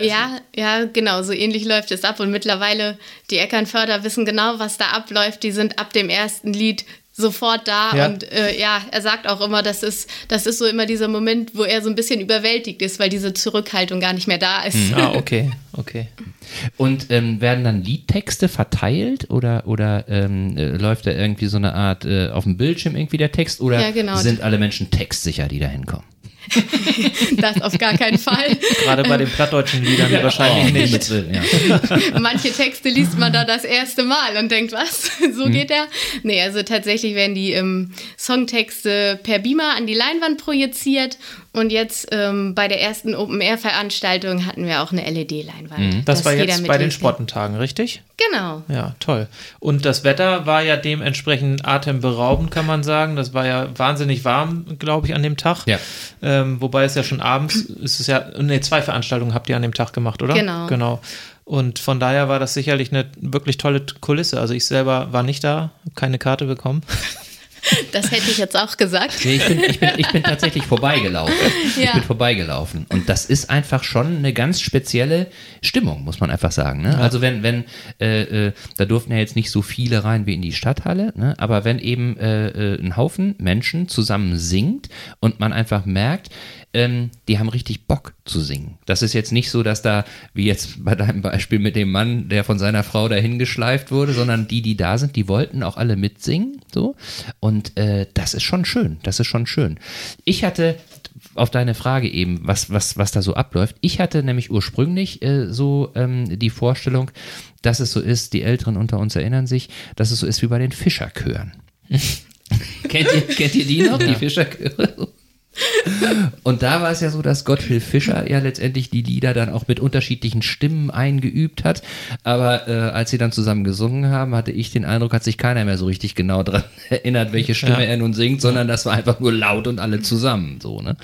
B: Ja, ja, genau, so ähnlich läuft es ab. Und mittlerweile, die Eckernförder wissen genau, was da abläuft. Die sind ab dem ersten Lied sofort da ja. und äh, ja, er sagt auch immer, das ist, das ist so immer dieser Moment, wo er so ein bisschen überwältigt ist, weil diese Zurückhaltung gar nicht mehr da ist.
C: Mhm. Ah, okay, okay.
A: Und ähm, werden dann Liedtexte verteilt oder, oder ähm, äh, läuft da irgendwie so eine Art äh, auf dem Bildschirm irgendwie der Text oder ja, genau. sind alle Menschen textsicher, die da hinkommen?
B: das auf gar keinen Fall.
C: Gerade bei den plattdeutschen Liedern ja, wahrscheinlich oh, nicht.
B: Ja. Manche Texte liest man da das erste Mal und denkt, was? So hm. geht der? Nee, also tatsächlich werden die ähm, Songtexte per Beamer an die Leinwand projiziert und jetzt ähm, bei der ersten Open-Air-Veranstaltung hatten wir auch eine LED-Leinwand.
C: Mhm. Das war jetzt bei den Sprottentagen, richtig?
B: Genau.
C: Ja, toll. Und das Wetter war ja dementsprechend atemberaubend, kann man sagen. Das war ja wahnsinnig warm, glaube ich, an dem Tag.
A: Ja.
C: Ähm, wobei es ja schon abends ist es ja, ne, zwei Veranstaltungen habt ihr an dem Tag gemacht, oder?
B: Genau.
C: Genau. Und von daher war das sicherlich eine wirklich tolle Kulisse. Also ich selber war nicht da, habe keine Karte bekommen.
B: Das hätte ich jetzt auch gesagt.
A: Nee, ich bin, ich bin, ich bin tatsächlich vorbeigelaufen. Ja. Ich bin vorbeigelaufen. Und das ist einfach schon eine ganz spezielle Stimmung, muss man einfach sagen. Ne? Ja. Also wenn, wenn, äh, äh, da durften ja jetzt nicht so viele rein wie in die Stadthalle, ne? aber wenn eben äh, äh ein Haufen Menschen zusammen singt und man einfach merkt, ähm, die haben richtig Bock zu singen. Das ist jetzt nicht so, dass da, wie jetzt bei deinem Beispiel mit dem Mann, der von seiner Frau dahin geschleift wurde, sondern die, die da sind, die wollten auch alle mitsingen. So. Und äh, das ist schon schön. Das ist schon schön. Ich hatte auf deine Frage eben, was, was, was da so abläuft. Ich hatte nämlich ursprünglich äh, so ähm, die Vorstellung, dass es so ist, die Älteren unter uns erinnern sich, dass es so ist wie bei den Fischerchören. kennt, ihr, kennt ihr die noch, ja. die Fischerchöre? Und da war es ja so, dass Gottfried Fischer ja letztendlich die Lieder dann auch mit unterschiedlichen Stimmen eingeübt hat. Aber äh, als sie dann zusammen gesungen haben, hatte ich den Eindruck, hat sich keiner mehr so richtig genau daran erinnert, welche Stimme ja. er nun singt, sondern das war einfach nur laut und alle zusammen. So, ne?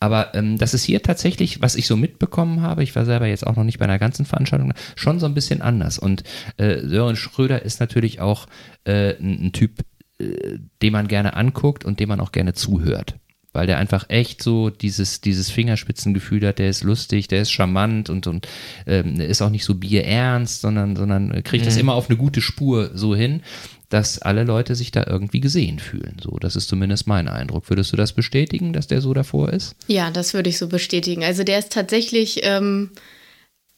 A: Aber ähm, das ist hier tatsächlich, was ich so mitbekommen habe, ich war selber jetzt auch noch nicht bei einer ganzen Veranstaltung, schon so ein bisschen anders. Und äh, Sören Schröder ist natürlich auch äh, ein, ein Typ, äh, den man gerne anguckt und dem man auch gerne zuhört weil der einfach echt so dieses, dieses Fingerspitzengefühl hat, der ist lustig, der ist charmant und, und ähm, ist auch nicht so bierernst, sondern, sondern kriegt mhm. das immer auf eine gute Spur so hin, dass alle Leute sich da irgendwie gesehen fühlen. So, das ist zumindest mein Eindruck. Würdest du das bestätigen, dass der so davor ist?
B: Ja, das würde ich so bestätigen. Also der ist tatsächlich ähm,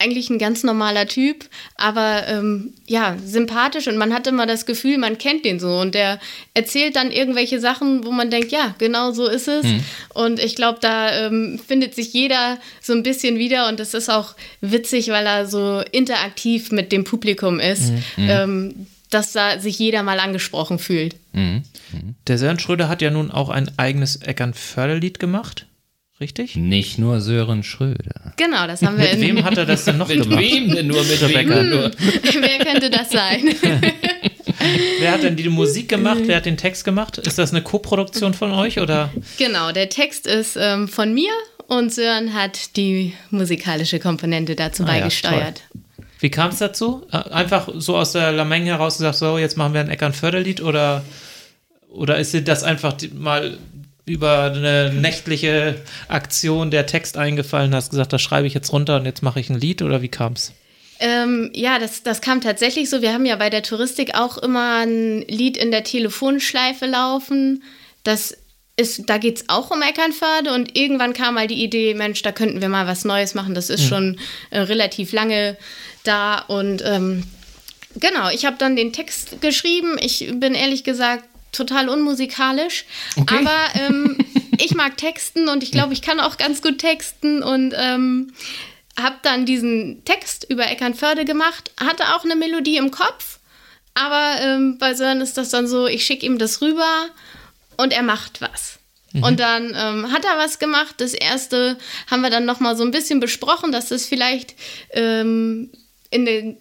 B: eigentlich ein ganz normaler Typ, aber ähm, ja, sympathisch und man hat immer das Gefühl, man kennt den so und der erzählt dann irgendwelche Sachen, wo man denkt, ja, genau so ist es. Mhm. Und ich glaube, da ähm, findet sich jeder so ein bisschen wieder und das ist auch witzig, weil er so interaktiv mit dem Publikum ist. Mhm. Ähm, dass da sich jeder mal angesprochen fühlt. Mhm.
C: mhm. Der Sören Schröder hat ja nun auch ein eigenes Eckern-Förderlied gemacht. Richtig?
A: Nicht nur Sören Schröder.
B: Genau, das haben wir.
C: Mit wem hat er das denn noch
A: mit
C: gemacht?
A: Mit wem denn nur? Mit Rebecca? Hm, nur.
B: Wer könnte das sein?
C: Wer hat denn die Musik gemacht? Wer hat den Text gemacht? Ist das eine Co-Produktion von euch oder?
B: Genau, der Text ist ähm, von mir und Sören hat die musikalische Komponente dazu ah, beigesteuert.
C: Ja, Wie kam es dazu? Äh, einfach so aus der Lameng heraus gesagt, so jetzt machen wir ein Eckern-Förderlied oder oder ist dir das einfach mal über eine nächtliche Aktion der Text eingefallen, hast gesagt, das schreibe ich jetzt runter und jetzt mache ich ein Lied oder wie kam es?
B: Ähm, ja, das, das kam tatsächlich so. Wir haben ja bei der Touristik auch immer ein Lied in der Telefonschleife laufen. Das ist, da geht es auch um Eckernförde und irgendwann kam mal die Idee, Mensch, da könnten wir mal was Neues machen. Das ist mhm. schon äh, relativ lange da und ähm, genau, ich habe dann den Text geschrieben. Ich bin ehrlich gesagt total unmusikalisch, okay. aber ähm, ich mag Texten und ich glaube, ich kann auch ganz gut texten und ähm, habe dann diesen Text über Eckernförde gemacht, hatte auch eine Melodie im Kopf, aber ähm, bei Sören ist das dann so, ich schicke ihm das rüber und er macht was. Mhm. Und dann ähm, hat er was gemacht. Das erste haben wir dann noch mal so ein bisschen besprochen, dass es vielleicht ähm, in eine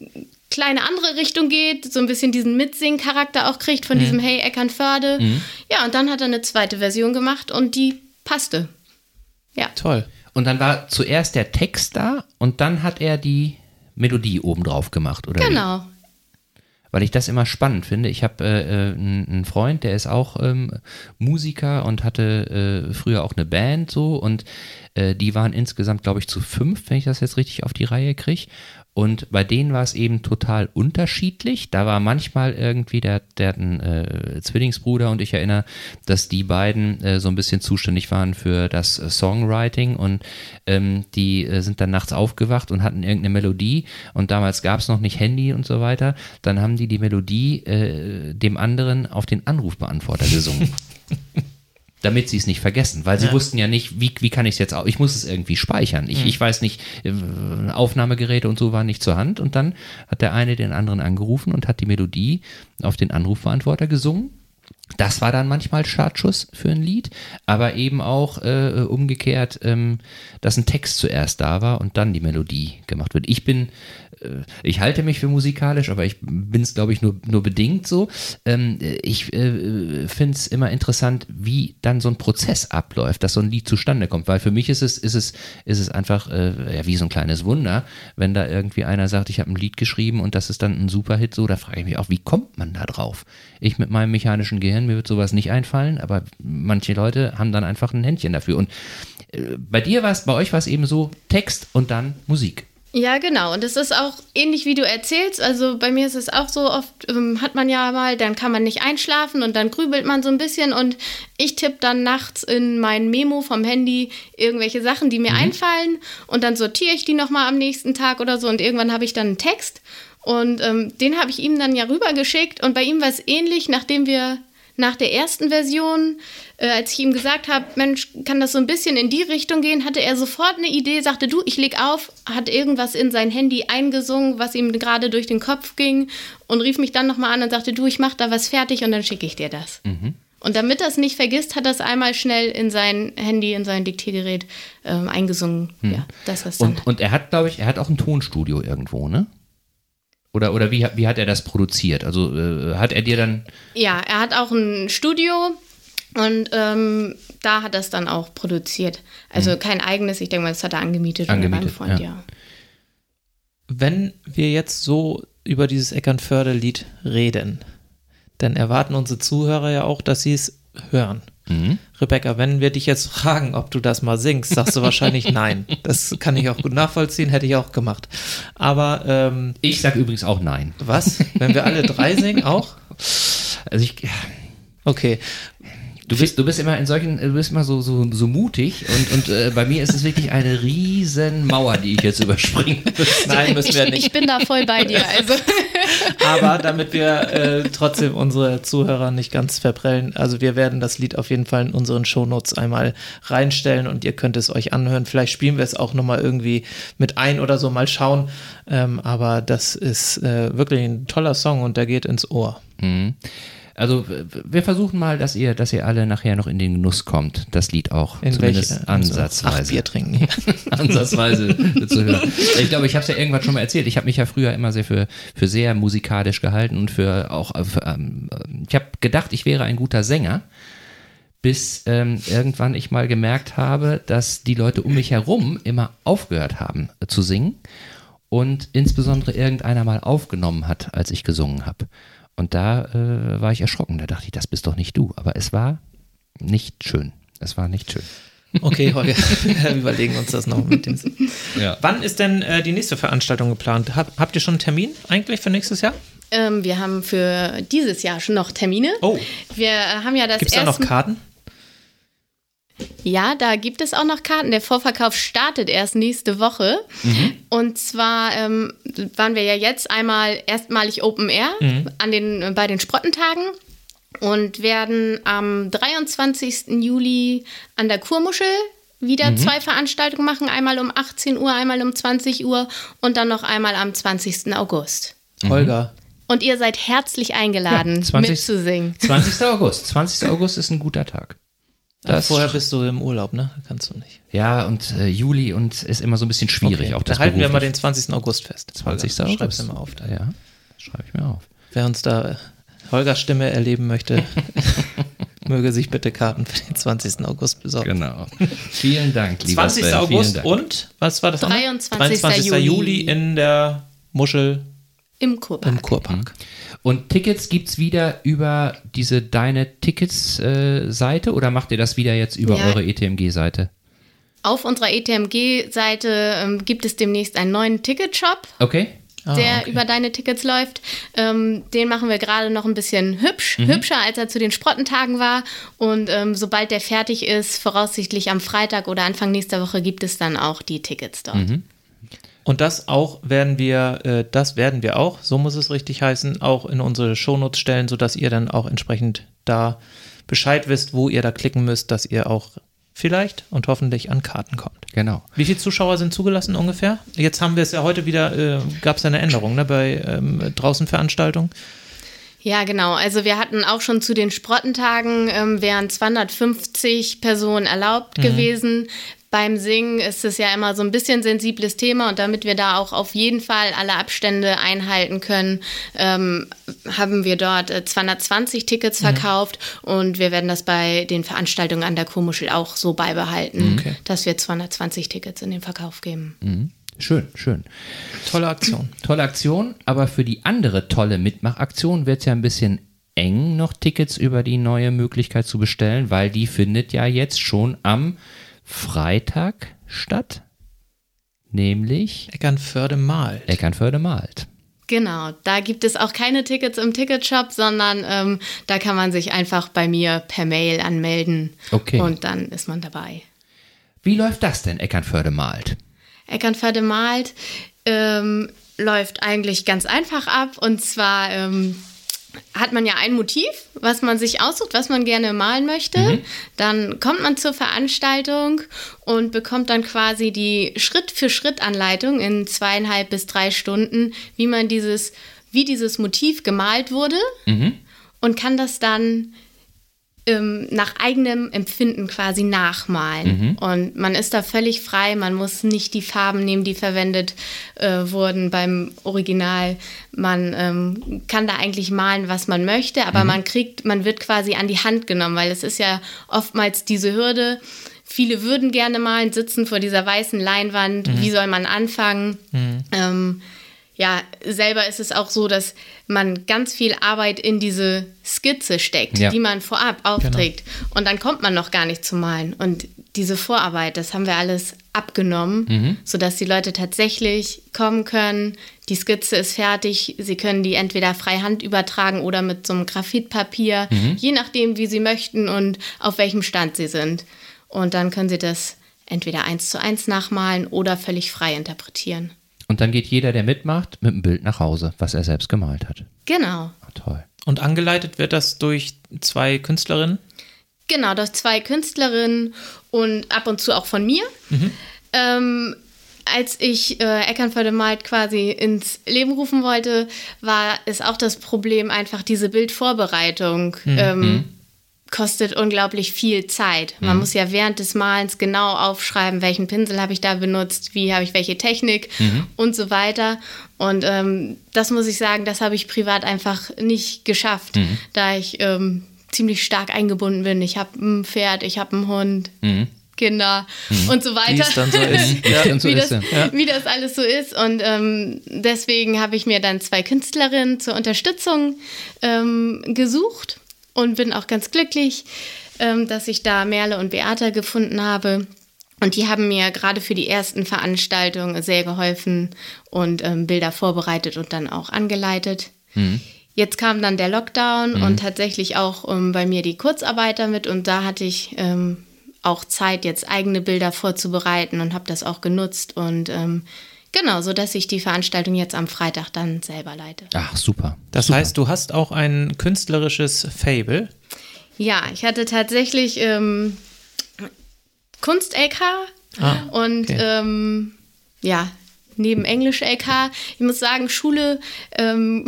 B: kleine andere Richtung geht, so ein bisschen diesen Mitsing-Charakter auch kriegt von mhm. diesem Hey Eckernförde. Mhm. Ja, und dann hat er eine zweite Version gemacht und die passte. Ja.
A: Toll. Und dann war zuerst der Text da und dann hat er die Melodie obendrauf gemacht, oder?
B: Genau.
A: Wie? Weil ich das immer spannend finde. Ich habe äh, einen Freund, der ist auch ähm, Musiker und hatte äh, früher auch eine Band so und äh, die waren insgesamt, glaube ich, zu fünf, wenn ich das jetzt richtig auf die Reihe kriege. Und bei denen war es eben total unterschiedlich. Da war manchmal irgendwie der, der äh, Zwillingsbruder und ich erinnere, dass die beiden äh, so ein bisschen zuständig waren für das äh, Songwriting und ähm, die äh, sind dann nachts aufgewacht und hatten irgendeine Melodie und damals gab es noch nicht Handy und so weiter. Dann haben die die Melodie äh, dem anderen auf den Anrufbeantworter gesungen. damit sie es nicht vergessen, weil sie ja. wussten ja nicht, wie, wie kann ich es jetzt, ich muss es irgendwie speichern. Ich, mhm. ich weiß nicht, äh, Aufnahmegeräte und so waren nicht zur Hand und dann hat der eine den anderen angerufen und hat die Melodie auf den Anrufbeantworter gesungen. Das war dann manchmal Startschuss für ein Lied, aber eben auch äh, umgekehrt, ähm, dass ein Text zuerst da war und dann die Melodie gemacht wird. Ich bin ich halte mich für musikalisch, aber ich bin es, glaube ich, nur, nur bedingt so. Ähm, ich äh, finde es immer interessant, wie dann so ein Prozess abläuft, dass so ein Lied zustande kommt. Weil für mich ist es, ist es, ist es einfach äh, ja, wie so ein kleines Wunder, wenn da irgendwie einer sagt, ich habe ein Lied geschrieben und das ist dann ein Superhit. So, da frage ich mich auch, wie kommt man da drauf? Ich mit meinem mechanischen Gehirn, mir wird sowas nicht einfallen, aber manche Leute haben dann einfach ein Händchen dafür. Und äh, bei dir war es, bei euch war es eben so Text und dann Musik.
B: Ja, genau. Und es ist auch ähnlich wie du erzählst. Also bei mir ist es auch so, oft ähm, hat man ja mal, dann kann man nicht einschlafen und dann grübelt man so ein bisschen und ich tippe dann nachts in mein Memo vom Handy irgendwelche Sachen, die mir mhm. einfallen und dann sortiere ich die nochmal am nächsten Tag oder so und irgendwann habe ich dann einen Text und ähm, den habe ich ihm dann ja rübergeschickt und bei ihm war es ähnlich, nachdem wir nach der ersten Version, äh, als ich ihm gesagt habe, Mensch, kann das so ein bisschen in die Richtung gehen, hatte er sofort eine Idee, sagte, du, ich leg auf, hat irgendwas in sein Handy eingesungen, was ihm gerade durch den Kopf ging und rief mich dann nochmal an und sagte, du, ich mache da was fertig und dann schicke ich dir das. Mhm. Und damit er es nicht vergisst, hat er es einmal schnell in sein Handy, in sein Diktiergerät ähm, eingesungen. Hm. Ja,
A: das ist. Und, und er hat, glaube ich, er hat auch ein Tonstudio irgendwo, ne? Oder, oder wie, wie hat er das produziert? Also äh, hat er dir dann.
B: Ja, er hat auch ein Studio und ähm, da hat er es dann auch produziert. Also mhm. kein eigenes, ich denke mal, das hat er angemietet,
A: angemietet beim Freund, ja.
C: ja. Wenn wir jetzt so über dieses Eckernförde-Lied reden, dann erwarten unsere Zuhörer ja auch, dass sie es hören. Mhm. Rebecca, wenn wir dich jetzt fragen, ob du das mal singst, sagst du wahrscheinlich nein. Das kann ich auch gut nachvollziehen, hätte ich auch gemacht. Aber ähm,
A: ich sage übrigens auch nein.
C: Was? Wenn wir alle drei singen, auch?
A: Also ich. Okay, Du bist, du bist immer in solchen, du bist immer so, so, so mutig und, und äh, bei mir ist es wirklich eine riesen Mauer, die ich jetzt überspringe.
B: Nein, müssen wir nicht. Ich bin da voll bei dir, also.
C: Aber damit wir äh, trotzdem unsere Zuhörer nicht ganz verprellen, also wir werden das Lied auf jeden Fall in unseren Shownotes einmal reinstellen und ihr könnt es euch anhören. Vielleicht spielen wir es auch nochmal irgendwie mit ein oder so, mal schauen. Ähm, aber das ist äh, wirklich ein toller Song und der geht ins Ohr. Mhm.
A: Also wir versuchen mal, dass ihr, dass ihr alle nachher noch in den Genuss kommt, das Lied auch in zumindest welche, ansatzweise.
C: Also Bier trinken.
A: ansatzweise zu hören. Ich glaube, ich habe es ja irgendwann schon mal erzählt. Ich habe mich ja früher immer sehr für, für sehr musikalisch gehalten und für auch, für, ähm, ich habe gedacht, ich wäre ein guter Sänger bis ähm, irgendwann ich mal gemerkt habe, dass die Leute um mich herum immer aufgehört haben äh, zu singen und insbesondere irgendeiner mal aufgenommen hat, als ich gesungen habe. Und da äh, war ich erschrocken. Da dachte ich, das bist doch nicht du. Aber es war nicht schön. Es war nicht schön.
C: Okay, Holger, wir überlegen uns das noch mit dem. Ja. Wann ist denn äh, die nächste Veranstaltung geplant? Hab, habt ihr schon einen Termin eigentlich für nächstes Jahr?
B: Ähm, wir haben für dieses Jahr schon noch Termine.
C: Oh.
B: Wir haben ja das
C: Gibt es da noch Karten?
B: Ja, da gibt es auch noch Karten. Der Vorverkauf startet erst nächste Woche. Mhm. Und zwar ähm, waren wir ja jetzt einmal erstmalig Open Air mhm. an den, bei den Sprottentagen und werden am 23. Juli an der Kurmuschel wieder mhm. zwei Veranstaltungen machen. Einmal um 18 Uhr, einmal um 20 Uhr und dann noch einmal am 20. August.
C: Mhm. Holger.
B: Und ihr seid herzlich eingeladen, ja, 20, mitzusingen.
A: 20. August. 20. August ist ein guter Tag.
C: Das vorher bist du im Urlaub, ne? Kannst du nicht.
A: Ja, und äh, Juli und ist immer so ein bisschen schwierig.
C: Okay.
A: Auch
C: das da halten wir mal den 20. August fest.
A: 20. August.
C: Schreib's mir auf. Da.
A: Ja, schreibe ich mir auf.
C: Wer uns da äh, Holgers Stimme erleben möchte, möge sich bitte Karten für den 20. August besorgen.
A: Genau. Vielen Dank,
C: lieber 20. Sven. August Dank. und, was war das?
B: 23.
C: 23. Juli. Juli in der Muschel
B: im Kurpark.
C: Im Kurpark.
A: Und Tickets gibt es wieder über diese Deine Tickets-Seite äh, oder macht ihr das wieder jetzt über ja. eure ETMG-Seite?
B: Auf unserer ETMG-Seite ähm, gibt es demnächst einen neuen Ticketshop.
A: Okay.
B: Ah, der okay. über deine Tickets läuft. Ähm, den machen wir gerade noch ein bisschen hübsch, mhm. hübscher, als er zu den Sprottentagen war. Und ähm, sobald der fertig ist, voraussichtlich am Freitag oder Anfang nächster Woche, gibt es dann auch die Tickets dort. Mhm.
C: Und das auch werden wir, äh, das werden wir auch, so muss es richtig heißen, auch in unsere Shownotes stellen, sodass ihr dann auch entsprechend da Bescheid wisst, wo ihr da klicken müsst, dass ihr auch vielleicht und hoffentlich an Karten kommt.
A: Genau.
C: Wie viele Zuschauer sind zugelassen ungefähr? Jetzt haben wir es ja heute wieder, äh, gab es eine Änderung ne, bei ähm, draußen Veranstaltungen.
B: Ja, genau. Also wir hatten auch schon zu den Sprottentagen ähm, wären 250 Personen erlaubt mhm. gewesen beim Singen ist es ja immer so ein bisschen sensibles Thema und damit wir da auch auf jeden Fall alle Abstände einhalten können, ähm, haben wir dort 220 äh, Tickets mhm. verkauft und wir werden das bei den Veranstaltungen an der Kurmuschel auch so beibehalten, mhm. okay. dass wir 220 Tickets in den Verkauf geben.
A: Mhm. Schön, schön.
C: Tolle Aktion.
A: Tolle Aktion, aber für die andere tolle Mitmachaktion wird es ja ein bisschen eng, noch Tickets über die neue Möglichkeit zu bestellen, weil die findet ja jetzt schon am Freitag statt, nämlich
C: Eckernförde-Malt.
A: Eckernförde-Malt.
B: Genau, da gibt es auch keine Tickets im Ticketshop, sondern ähm, da kann man sich einfach bei mir per Mail anmelden.
A: Okay.
B: Und dann ist man dabei.
A: Wie läuft das denn, Eckernförde malt?
B: Eckernförde malt ähm, läuft eigentlich ganz einfach ab. Und zwar ähm, hat man ja ein Motiv, was man sich aussucht, was man gerne malen möchte. Mhm. Dann kommt man zur Veranstaltung und bekommt dann quasi die Schritt-für-Schritt-Anleitung in zweieinhalb bis drei Stunden, wie man dieses, wie dieses Motiv gemalt wurde mhm. und kann das dann ähm, nach eigenem Empfinden quasi nachmalen. Mhm. Und man ist da völlig frei, man muss nicht die Farben nehmen, die verwendet äh, wurden beim Original. Man ähm, kann da eigentlich malen, was man möchte, aber mhm. man kriegt, man wird quasi an die Hand genommen, weil es ist ja oftmals diese Hürde. Viele würden gerne malen, sitzen vor dieser weißen Leinwand. Mhm. Wie soll man anfangen? Mhm. Ähm, ja, selber ist es auch so, dass man ganz viel Arbeit in diese Skizze steckt, ja. die man vorab aufträgt. Genau. Und dann kommt man noch gar nicht zum Malen. Und diese Vorarbeit, das haben wir alles abgenommen, mhm. sodass die Leute tatsächlich kommen können. Die Skizze ist fertig. Sie können die entweder freihand übertragen oder mit so einem Graphitpapier, mhm. je nachdem, wie sie möchten und auf welchem Stand sie sind. Und dann können sie das entweder eins zu eins nachmalen oder völlig frei interpretieren.
A: Und dann geht jeder, der mitmacht, mit einem Bild nach Hause, was er selbst gemalt hat.
B: Genau.
A: Oh, toll.
C: Und angeleitet wird das durch zwei Künstlerinnen?
B: Genau, durch zwei Künstlerinnen und ab und zu auch von mir. Mhm. Ähm, als ich äh, Eckernförde Malt quasi ins Leben rufen wollte, war es auch das Problem, einfach diese Bildvorbereitung. Mhm. Ähm, mhm kostet unglaublich viel Zeit. Man mhm. muss ja während des Malens genau aufschreiben, welchen Pinsel habe ich da benutzt, wie habe ich welche Technik mhm. und so weiter. Und ähm, das muss ich sagen, das habe ich privat einfach nicht geschafft, mhm. da ich ähm, ziemlich stark eingebunden bin. Ich habe ein Pferd, ich habe einen Hund. Mhm. Kinder mhm. und so weiter.
C: So ja.
B: wie, das, ja. wie, das, alles so ist. Und ähm, deswegen habe ich mir dann zwei Künstlerinnen zur Unterstützung ähm, gesucht und bin auch ganz glücklich. ähm, dass ich da Merle und Beata gefunden habe. Und die haben mir gerade für die ersten Veranstaltungen sehr geholfen und ähm, Bilder vorbereitet und dann auch angeleitet. Mhm. Jetzt kam dann der Lockdown mhm. und tatsächlich auch ähm, bei mir die Kurzarbeiter mit und da hatte ich ähm, auch Zeit, jetzt eigene Bilder vorzubereiten und habe das auch genutzt und ähm, genau, so dass ich die Veranstaltung jetzt am Freitag dann selber leite.
A: Ach, super.
C: Das
A: super.
C: heißt, du hast auch ein künstlerisches Fable.
B: Ja, ich hatte tatsächlich ähm, Kunst-LK ah, und okay. ähm, ja, neben Englisch-LK. Ich muss sagen, Schule, ähm,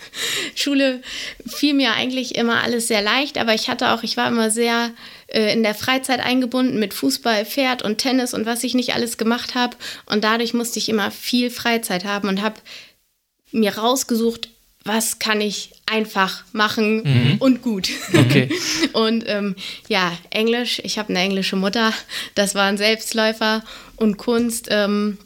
B: Schule fiel mir eigentlich immer alles sehr leicht, aber ich hatte auch, ich war immer sehr äh, in der Freizeit eingebunden mit Fußball, Pferd und Tennis und was ich nicht alles gemacht habe. Und dadurch musste ich immer viel Freizeit haben und habe mir rausgesucht, was kann ich einfach machen mhm. und gut.
C: Okay.
B: und ähm, ja, Englisch, ich habe eine englische Mutter, das war ein Selbstläufer und Kunst. Ähm,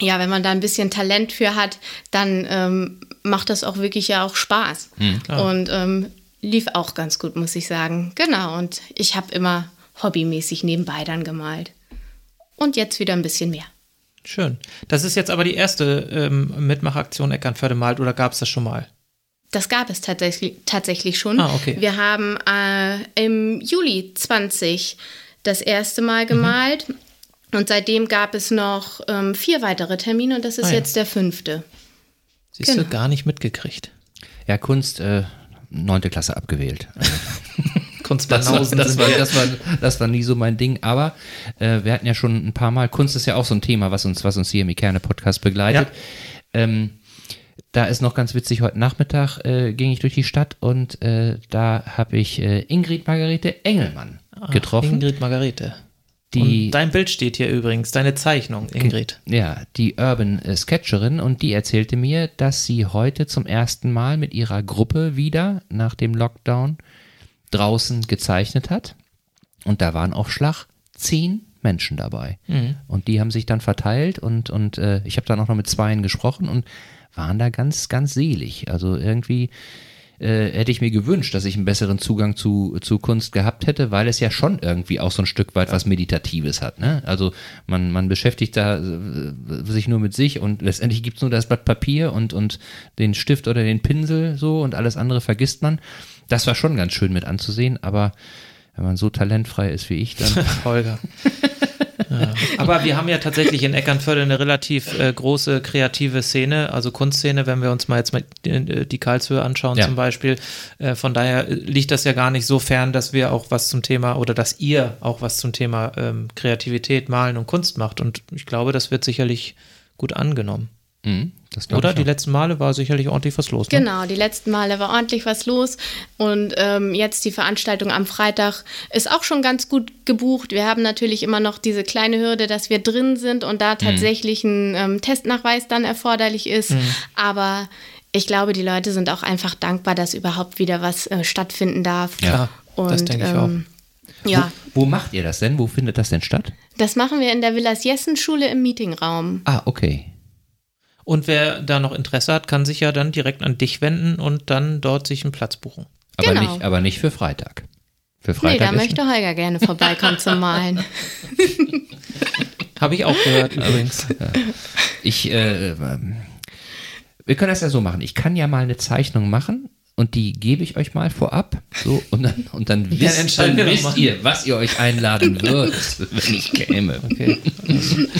B: ja, wenn man da ein bisschen Talent für hat, dann ähm, macht das auch wirklich ja auch Spaß. Mhm, und ähm, lief auch ganz gut, muss ich sagen. Genau, und ich habe immer hobbymäßig nebenbei dann gemalt. Und jetzt wieder ein bisschen mehr.
C: Schön. Das ist jetzt aber die erste ähm, Mitmachaktion Eckernförde malt oder gab es das schon mal?
B: Das gab es tatsächlich, tatsächlich schon.
C: Ah, okay.
B: Wir haben äh, im Juli 20 das erste Mal mhm. gemalt. Mhm. Und seitdem gab es noch ähm, vier weitere Termine und das ist ah, ja. jetzt der fünfte.
C: Siehst genau. du, gar nicht mitgekriegt.
A: Ja, Kunst, äh, neunte Klasse abgewählt.
C: Kunst
A: das war, das, war, das, war, das war nie so mein Ding, aber äh, wir hatten ja schon ein paar Mal, Kunst ist ja auch so ein Thema, was uns, was uns hier im Ikerne-Podcast begleitet. Ja. Ähm, da ist noch ganz witzig, heute Nachmittag äh, ging ich durch die Stadt und äh, da habe ich äh, Ingrid Margarete Engelmann ah, getroffen.
C: Ingrid Margarete. Die, und dein Bild steht hier übrigens, deine Zeichnung, Ingrid.
A: Ja, die Urban Sketcherin und die erzählte mir, dass sie heute zum ersten Mal mit ihrer Gruppe wieder nach dem Lockdown draußen gezeichnet hat. Und da waren auf Schlag zehn Menschen dabei. Mhm. Und die haben sich dann verteilt und, und äh, ich habe dann auch noch mit zweien gesprochen und waren da ganz, ganz selig. Also irgendwie äh, hätte ich mir gewünscht, dass ich einen besseren Zugang zu, zu Kunst gehabt hätte, weil es ja schon irgendwie auch so ein Stück weit was Meditatives hat. Ne? Also man, man beschäftigt da äh, sich nur mit sich und letztendlich gibt es nur das Blatt Papier und, und den Stift oder den Pinsel so und alles andere vergisst man. Das war schon ganz schön mit anzusehen, aber wenn man so talentfrei ist wie ich, dann.
C: Holger. Ja. Aber wir haben ja tatsächlich in Eckernförde eine relativ äh, große kreative Szene, also Kunstszene, wenn wir uns mal jetzt mal die, äh, die Karlshöhe anschauen ja. zum Beispiel. Äh, von daher liegt das ja gar nicht so fern, dass wir auch was zum Thema oder dass ihr auch was zum Thema ähm, Kreativität, Malen und Kunst macht. Und ich glaube, das wird sicherlich gut angenommen.
A: Mhm,
C: Oder die letzten Male war sicherlich ordentlich was los.
B: Ne? Genau, die letzten Male war ordentlich was los. Und ähm, jetzt die Veranstaltung am Freitag ist auch schon ganz gut gebucht. Wir haben natürlich immer noch diese kleine Hürde, dass wir drin sind und da mhm. tatsächlich ein ähm, Testnachweis dann erforderlich ist. Mhm. Aber ich glaube, die Leute sind auch einfach dankbar, dass überhaupt wieder was äh, stattfinden darf.
C: Ja, und, das denke ich ähm,
B: auch. Ja.
A: Wo, wo, macht ihr das denn? Wo findet das denn statt?
B: Das machen wir in der Villas Jessen Schule im Meetingraum.
A: Ah, okay.
C: Und wer da noch Interesse hat, kann sich ja dann direkt an dich wenden und dann dort sich einen Platz buchen.
A: Aber, genau. nicht, aber nicht für Freitag. Für Freitag
B: nee, da möchte Holger gerne vorbeikommen zum Malen.
C: Habe ich auch gehört übrigens.
A: Ich, äh, wir können das ja so machen. Ich kann ja mal eine Zeichnung machen und die gebe ich euch mal vorab. So, und dann, und dann wisst, dann wisst ihr, was ihr euch einladen würdet, wenn ich käme. Okay.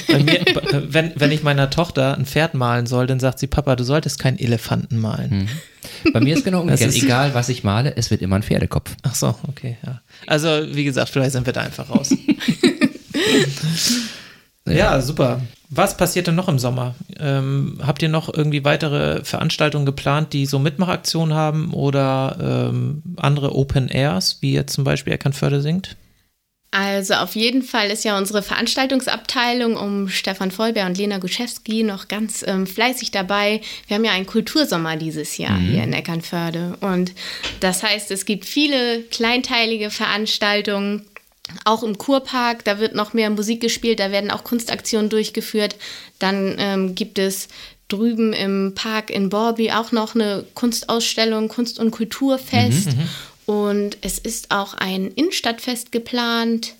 C: Mir, wenn, wenn ich meiner Tochter ein Pferd malen soll, dann sagt sie, Papa, du solltest keinen Elefanten malen.
A: Hm. Bei mir ist genau umgekehrt. Egal, was ich male, es wird immer ein Pferdekopf.
C: Ach so, okay, ja. Also, wie gesagt, vielleicht sind wir da einfach raus. Ja, super. Was passiert denn noch im Sommer? Ähm, habt ihr noch irgendwie weitere Veranstaltungen geplant, die so Mitmachaktionen haben oder ähm, andere Open Airs, wie jetzt zum Beispiel Eckernförde singt?
B: Also auf jeden Fall ist ja unsere Veranstaltungsabteilung um Stefan Vollbär und Lena Guszewski noch ganz ähm, fleißig dabei. Wir haben ja einen Kultursommer dieses Jahr mhm. hier in Eckernförde. Und das heißt, es gibt viele kleinteilige Veranstaltungen, auch im Kurpark, da wird noch mehr Musik gespielt, da werden auch Kunstaktionen durchgeführt. Dann ähm, gibt es drüben im Park in Borby auch noch eine Kunstausstellung, Kunst- und Kulturfest. Mhm, mhm. Und es ist auch ein Innenstadtfest geplant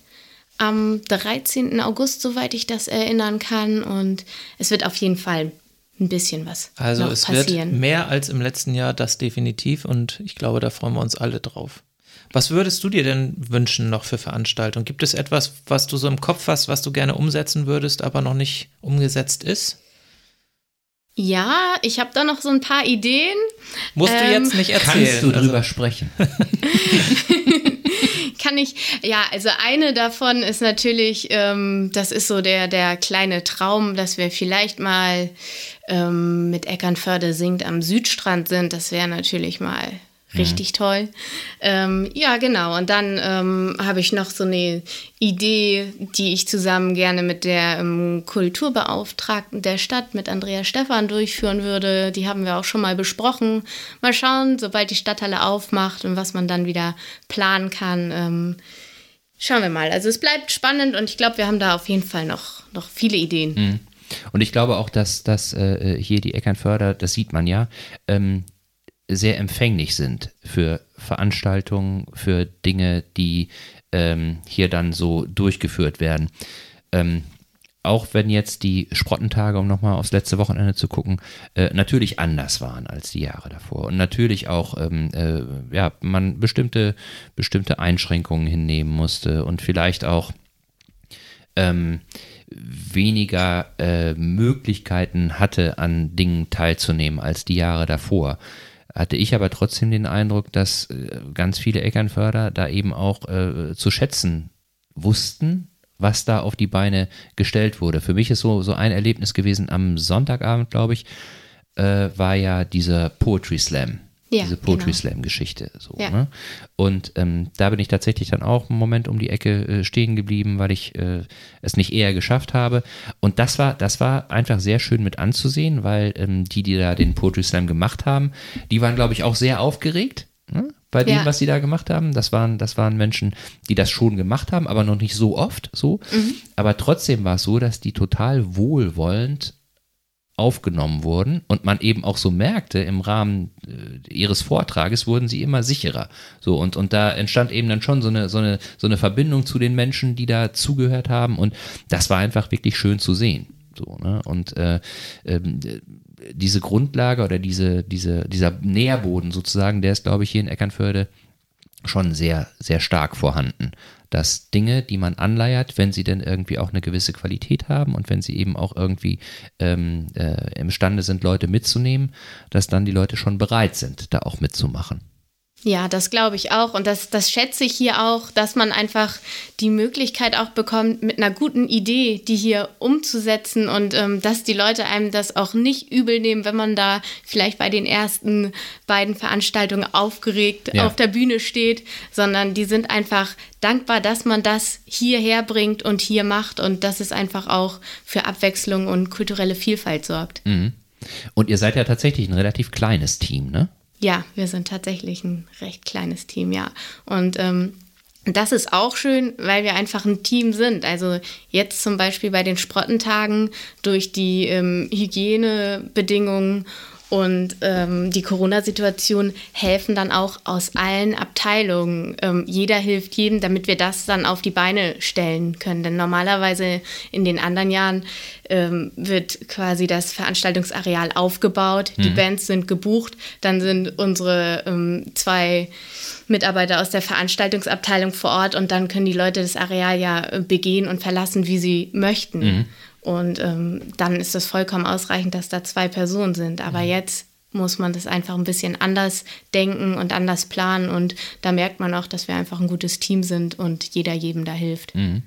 B: am 13. August, soweit ich das erinnern kann. Und es wird auf jeden Fall ein bisschen was.
C: Also es passieren. wird mehr als im letzten Jahr, das definitiv. Und ich glaube, da freuen wir uns alle drauf. Was würdest du dir denn wünschen noch für Veranstaltungen? Gibt es etwas, was du so im Kopf hast, was du gerne umsetzen würdest, aber noch nicht umgesetzt ist?
B: Ja, ich habe da noch so ein paar Ideen.
C: Musst ähm, du jetzt nicht erzählen.
A: Kannst du drüber also. sprechen?
B: Kann ich, ja, also eine davon ist natürlich, ähm, das ist so der, der kleine Traum, dass wir vielleicht mal ähm, mit Eckernförde singt am Südstrand sind. Das wäre natürlich mal Richtig mhm. toll. Ähm, ja, genau. Und dann ähm, habe ich noch so eine Idee, die ich zusammen gerne mit der ähm, Kulturbeauftragten der Stadt, mit Andrea Stephan, durchführen würde. Die haben wir auch schon mal besprochen. Mal schauen, sobald die Stadthalle aufmacht und was man dann wieder planen kann. Ähm, schauen wir mal. Also es bleibt spannend und ich glaube, wir haben da auf jeden Fall noch, noch viele Ideen. Mhm.
A: Und ich glaube auch, dass, dass äh, hier die Eckernförder, das sieht man ja, ähm, sehr empfänglich sind für Veranstaltungen, für Dinge, die ähm, hier dann so durchgeführt werden. Ähm, auch wenn jetzt die Sprottentage, um nochmal aufs letzte Wochenende zu gucken, äh, natürlich anders waren als die Jahre davor. Und natürlich auch, ähm, äh, ja, man bestimmte, bestimmte Einschränkungen hinnehmen musste und vielleicht auch ähm, weniger äh, Möglichkeiten hatte, an Dingen teilzunehmen als die Jahre davor hatte ich aber trotzdem den Eindruck, dass äh, ganz viele Eckernförder da eben auch äh, zu schätzen wussten, was da auf die Beine gestellt wurde. Für mich ist so, so ein Erlebnis gewesen am Sonntagabend, glaube ich, äh, war ja dieser Poetry Slam. Ja, diese Poetry genau. Slam Geschichte. So, ja. ne? Und ähm, da bin ich tatsächlich dann auch einen Moment um die Ecke äh, stehen geblieben, weil ich äh, es nicht eher geschafft habe. Und das war, das war einfach sehr schön mit anzusehen, weil ähm, die, die da den Poetry Slam gemacht haben, die waren, glaube ich, auch sehr aufgeregt. Ne? Bei dem, ja. was sie da gemacht haben. Das waren, das waren Menschen, die das schon gemacht haben, aber noch nicht so oft so. Mhm. Aber trotzdem war es so, dass die total wohlwollend aufgenommen wurden und man eben auch so merkte, im Rahmen äh, ihres Vortrages wurden sie immer sicherer. So, und, und da entstand eben dann schon so eine, so, eine, so eine Verbindung zu den Menschen, die da zugehört haben. Und das war einfach wirklich schön zu sehen. So, ne? Und äh, äh, diese Grundlage oder diese, diese, dieser Nährboden sozusagen, der ist, glaube ich, hier in Eckernförde schon sehr, sehr stark vorhanden dass Dinge, die man anleiert, wenn sie denn irgendwie auch eine gewisse Qualität haben und wenn sie eben auch irgendwie ähm, äh, imstande sind, Leute mitzunehmen, dass dann die Leute schon bereit sind, da auch mitzumachen.
B: Ja, das glaube ich auch. Und das, das schätze ich hier auch, dass man einfach die Möglichkeit auch bekommt, mit einer guten Idee, die hier umzusetzen und ähm, dass die Leute einem das auch nicht übel nehmen, wenn man da vielleicht bei den ersten beiden Veranstaltungen aufgeregt ja. auf der Bühne steht, sondern die sind einfach dankbar, dass man das hierher bringt und hier macht und dass es einfach auch für Abwechslung und kulturelle Vielfalt sorgt. Mhm.
A: Und ihr seid ja tatsächlich ein relativ kleines Team, ne?
B: Ja, wir sind tatsächlich ein recht kleines Team, ja. Und ähm, das ist auch schön, weil wir einfach ein Team sind. Also jetzt zum Beispiel bei den Sprottentagen durch die ähm, Hygienebedingungen und ähm, die Corona-Situation helfen dann auch aus allen Abteilungen. Ähm, jeder hilft jedem, damit wir das dann auf die Beine stellen können. Denn normalerweise in den anderen Jahren ähm, wird quasi das Veranstaltungsareal aufgebaut, mhm. die Bands sind gebucht, dann sind unsere ähm, zwei Mitarbeiter aus der Veranstaltungsabteilung vor Ort und dann können die Leute das Areal ja äh, begehen und verlassen, wie sie möchten. Mhm. Und ähm, dann ist es vollkommen ausreichend, dass da zwei Personen sind. Aber mhm. jetzt muss man das einfach ein bisschen anders denken und anders planen. Und da merkt man auch, dass wir einfach ein gutes Team sind und jeder jedem da hilft. Mhm.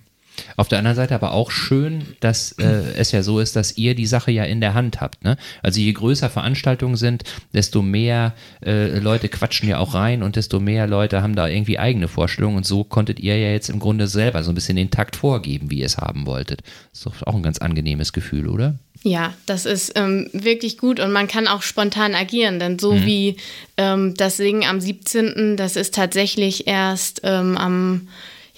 A: Auf der anderen Seite aber auch schön, dass äh, es ja so ist, dass ihr die Sache ja in der Hand habt. Ne? Also je größer Veranstaltungen sind, desto mehr äh, Leute quatschen ja auch rein und desto mehr Leute haben da irgendwie eigene Vorstellungen. Und so konntet ihr ja jetzt im Grunde selber so ein bisschen den Takt vorgeben, wie ihr es haben wolltet. Das ist doch auch ein ganz angenehmes Gefühl, oder?
B: Ja, das ist ähm, wirklich gut und man kann auch spontan agieren, denn so mhm. wie ähm, das Singen am 17., das ist tatsächlich erst ähm, am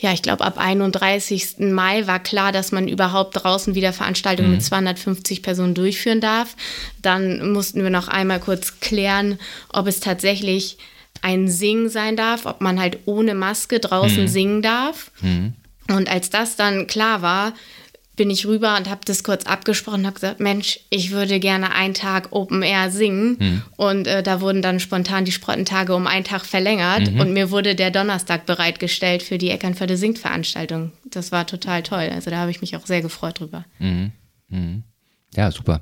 B: ja, ich glaube, ab 31. Mai war klar, dass man überhaupt draußen wieder Veranstaltungen mhm. mit 250 Personen durchführen darf. Dann mussten wir noch einmal kurz klären, ob es tatsächlich ein Singen sein darf, ob man halt ohne Maske draußen mhm. singen darf. Mhm. Und als das dann klar war, bin ich rüber und habe das kurz abgesprochen und habe gesagt, Mensch, ich würde gerne einen Tag Open Air singen. Mhm. Und äh, da wurden dann spontan die Sprottentage um einen Tag verlängert mhm. und mir wurde der Donnerstag bereitgestellt für die Eckernförde Singt Veranstaltung. Das war total toll. Also da habe ich mich auch sehr gefreut drüber. Mhm.
A: mhm. Ja, super.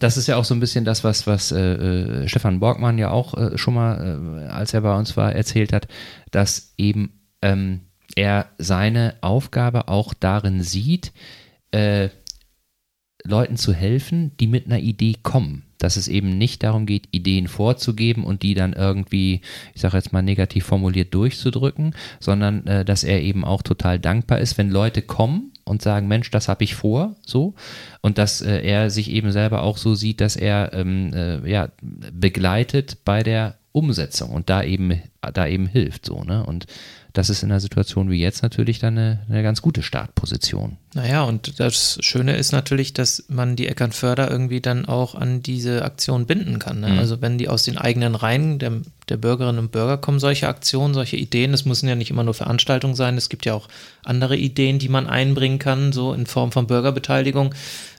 A: Das ist ja auch so ein bisschen das, was, was äh, äh Stefan Borgmann ja auch äh, schon mal, äh, als er bei uns war, erzählt hat, dass eben ähm, er seine Aufgabe auch darin sieht, äh, Leuten zu helfen, die mit einer Idee kommen. Dass es eben nicht darum geht, Ideen vorzugeben und die dann irgendwie, ich sage jetzt mal negativ formuliert, durchzudrücken, sondern äh, dass er eben auch total dankbar ist, wenn Leute kommen und sagen, Mensch, das habe ich vor, so. Und dass äh, er sich eben selber auch so sieht, dass er ähm, äh, ja, begleitet bei der Umsetzung und da eben, da eben hilft, so, ne? Und das ist in einer Situation wie jetzt natürlich dann eine, eine ganz gute Startposition.
C: Naja, und das Schöne ist natürlich, dass man die Eckernförder irgendwie dann auch an diese Aktion binden kann. Ne? Mhm. Also wenn die aus den eigenen Reihen der, der Bürgerinnen und Bürger kommen, solche Aktionen, solche Ideen, es müssen ja nicht immer nur Veranstaltungen sein, es gibt ja auch andere Ideen, die man einbringen kann, so in Form von Bürgerbeteiligung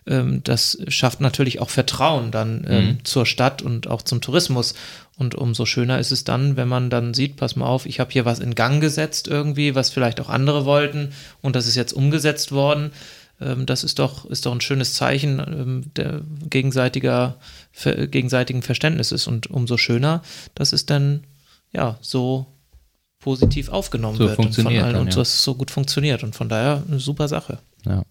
C: ähm, das schafft natürlich auch Vertrauen dann ähm, mhm. zur Stadt und auch zum Tourismus. Und umso schöner ist es dann, wenn man dann sieht, pass mal auf, ich habe hier was in Gang gesetzt irgendwie, was vielleicht auch andere wollten und das ist jetzt umgesetzt worden. Ähm, das ist doch, ist doch ein schönes Zeichen ähm, der gegenseitiger, gegenseitigen Verständnisses und umso schöner, dass es dann ja so positiv aufgenommen so wird
A: von allen dann,
C: und ja. dass es so gut funktioniert und von daher eine super Sache.
A: Ja.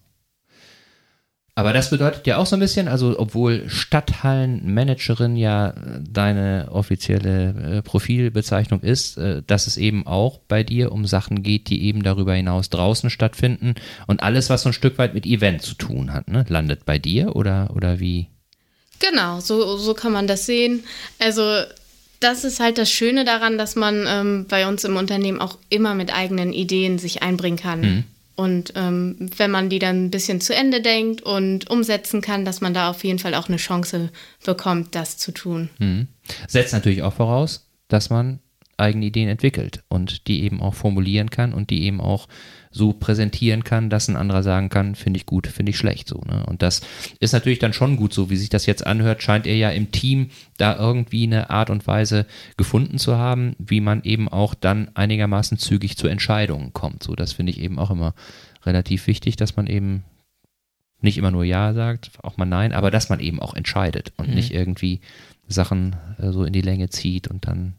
A: Aber das bedeutet ja auch so ein bisschen, also obwohl Stadthallenmanagerin ja deine offizielle äh, Profilbezeichnung ist, äh, dass es eben auch bei dir um Sachen geht, die eben darüber hinaus draußen stattfinden und alles, was so ein Stück weit mit Event zu tun hat, ne, landet bei dir oder, oder wie?
B: Genau, so, so kann man das sehen. Also das ist halt das Schöne daran, dass man ähm, bei uns im Unternehmen auch immer mit eigenen Ideen sich einbringen kann. Mhm. Und ähm, wenn man die dann ein bisschen zu Ende denkt und umsetzen kann, dass man da auf jeden Fall auch eine Chance bekommt, das zu tun.
A: Mhm. Setzt natürlich auch voraus, dass man eigene Ideen entwickelt und die eben auch formulieren kann und die eben auch so präsentieren kann, dass ein anderer sagen kann, finde ich gut, finde ich schlecht so. Ne? Und das ist natürlich dann schon gut so, wie sich das jetzt anhört, scheint er ja im Team da irgendwie eine Art und Weise gefunden zu haben, wie man eben auch dann einigermaßen zügig zu Entscheidungen kommt. So, das finde ich eben auch immer relativ wichtig, dass man eben nicht immer nur Ja sagt, auch mal Nein, aber dass man eben auch entscheidet und mhm. nicht irgendwie Sachen äh, so in die Länge zieht und dann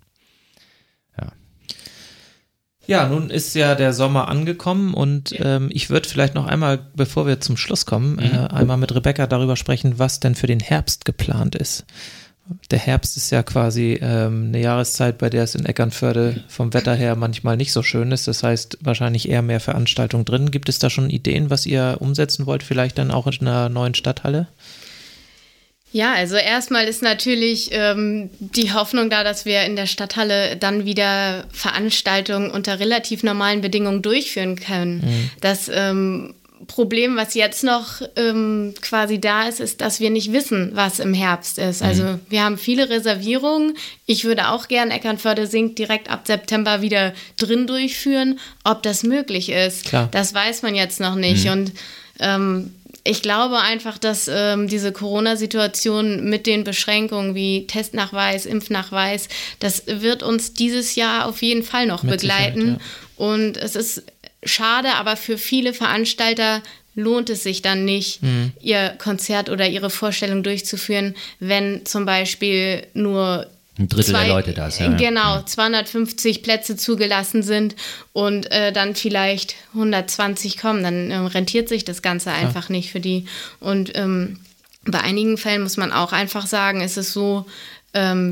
C: ja, nun ist ja der Sommer angekommen und ähm, ich würde vielleicht noch einmal, bevor wir zum Schluss kommen, äh, mhm. einmal mit Rebecca darüber sprechen, was denn für den Herbst geplant ist. Der Herbst ist ja quasi ähm, eine Jahreszeit, bei der es in Eckernförde vom Wetter her manchmal nicht so schön ist. Das heißt, wahrscheinlich eher mehr Veranstaltungen drin. Gibt es da schon Ideen, was ihr umsetzen wollt, vielleicht dann auch in einer neuen Stadthalle?
B: Ja, also erstmal ist natürlich ähm, die Hoffnung da, dass wir in der Stadthalle dann wieder Veranstaltungen unter relativ normalen Bedingungen durchführen können. Mhm. Das ähm, Problem, was jetzt noch ähm, quasi da ist, ist, dass wir nicht wissen, was im Herbst ist. Also mhm. wir haben viele Reservierungen. Ich würde auch gern Eckernförde Sink direkt ab September wieder drin durchführen. Ob das möglich ist, Klar. das weiß man jetzt noch nicht. Mhm. Und ähm, ich glaube einfach, dass ähm, diese Corona-Situation mit den Beschränkungen wie Testnachweis, Impfnachweis, das wird uns dieses Jahr auf jeden Fall noch mit begleiten. Ja. Und es ist schade, aber für viele Veranstalter lohnt es sich dann nicht, mhm. ihr Konzert oder ihre Vorstellung durchzuführen, wenn zum Beispiel nur
A: ein Drittel zwei, der Leute da ist. Ja.
B: Genau, 250 Plätze zugelassen sind und äh, dann vielleicht 120 kommen, dann äh, rentiert sich das Ganze einfach ja. nicht für die. Und ähm, bei einigen Fällen muss man auch einfach sagen, ist es so,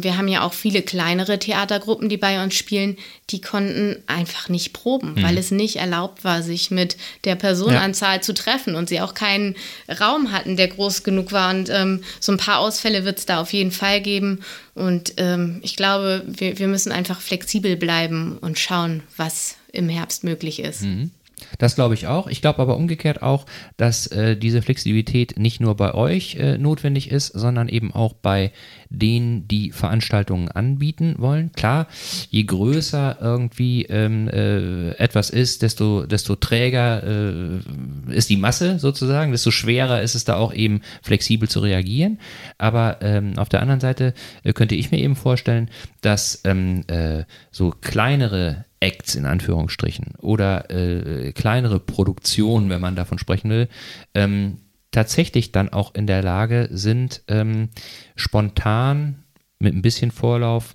B: wir haben ja auch viele kleinere Theatergruppen, die bei uns spielen, die konnten einfach nicht proben, mhm. weil es nicht erlaubt war, sich mit der Personenanzahl ja. zu treffen und sie auch keinen Raum hatten, der groß genug war. Und ähm, so ein paar Ausfälle wird es da auf jeden Fall geben. Und ähm, ich glaube, wir, wir müssen einfach flexibel bleiben und schauen, was im Herbst möglich ist. Mhm.
A: Das glaube ich auch. Ich glaube aber umgekehrt auch, dass äh, diese Flexibilität nicht nur bei euch äh, notwendig ist, sondern eben auch bei denen, die Veranstaltungen anbieten wollen. Klar, je größer irgendwie ähm, äh, etwas ist, desto, desto träger äh, ist die Masse sozusagen, desto schwerer ist es da auch eben flexibel zu reagieren. Aber ähm, auf der anderen Seite äh, könnte ich mir eben vorstellen, dass ähm, äh, so kleinere Acts in Anführungsstrichen oder äh, kleinere Produktionen, wenn man davon sprechen will, ähm, tatsächlich dann auch in der Lage sind, ähm, spontan mit ein bisschen Vorlauf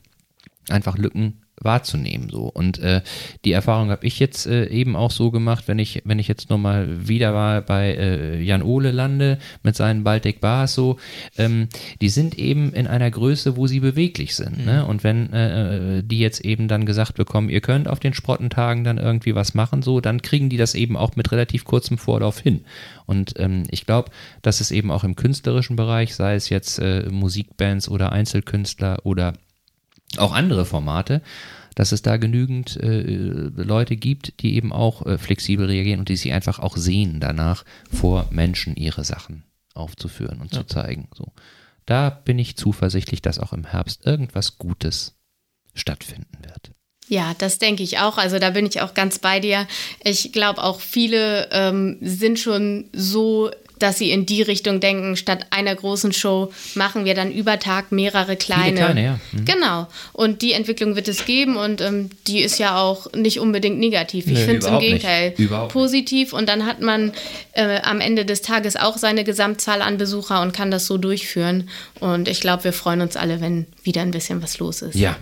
A: einfach Lücken wahrzunehmen. So. Und äh, die Erfahrung habe ich jetzt äh, eben auch so gemacht, wenn ich, wenn ich jetzt nochmal wieder mal bei äh, Jan Ole lande mit seinen Baltic Bars so, ähm, die sind eben in einer Größe, wo sie beweglich sind. Ne? Mhm. Ne? Und wenn äh, äh, die jetzt eben dann gesagt bekommen, ihr könnt auf den Sprottentagen dann irgendwie was machen, so, dann kriegen die das eben auch mit relativ kurzem Vorlauf hin. Und ähm, ich glaube, dass es eben auch im künstlerischen Bereich, sei es jetzt äh, Musikbands oder Einzelkünstler oder auch andere Formate, dass es da genügend äh, Leute gibt, die eben auch äh, flexibel reagieren und die sich einfach auch sehen danach, vor Menschen ihre Sachen aufzuführen und ja. zu zeigen. So. Da bin ich zuversichtlich, dass auch im Herbst irgendwas Gutes stattfinden wird.
B: Ja, das denke ich auch. Also da bin ich auch ganz bei dir. Ich glaube auch viele ähm, sind schon so dass sie in die Richtung denken, statt einer großen Show machen wir dann über Tag mehrere kleine. kleine ja. Mhm. Genau. Und die Entwicklung wird es geben und ähm, die ist ja auch nicht unbedingt negativ. Ich finde es im Gegenteil positiv und dann hat man äh, am Ende des Tages auch seine Gesamtzahl an Besucher und kann das so durchführen. Und ich glaube, wir freuen uns alle, wenn wieder ein bisschen was los ist.
A: Ja,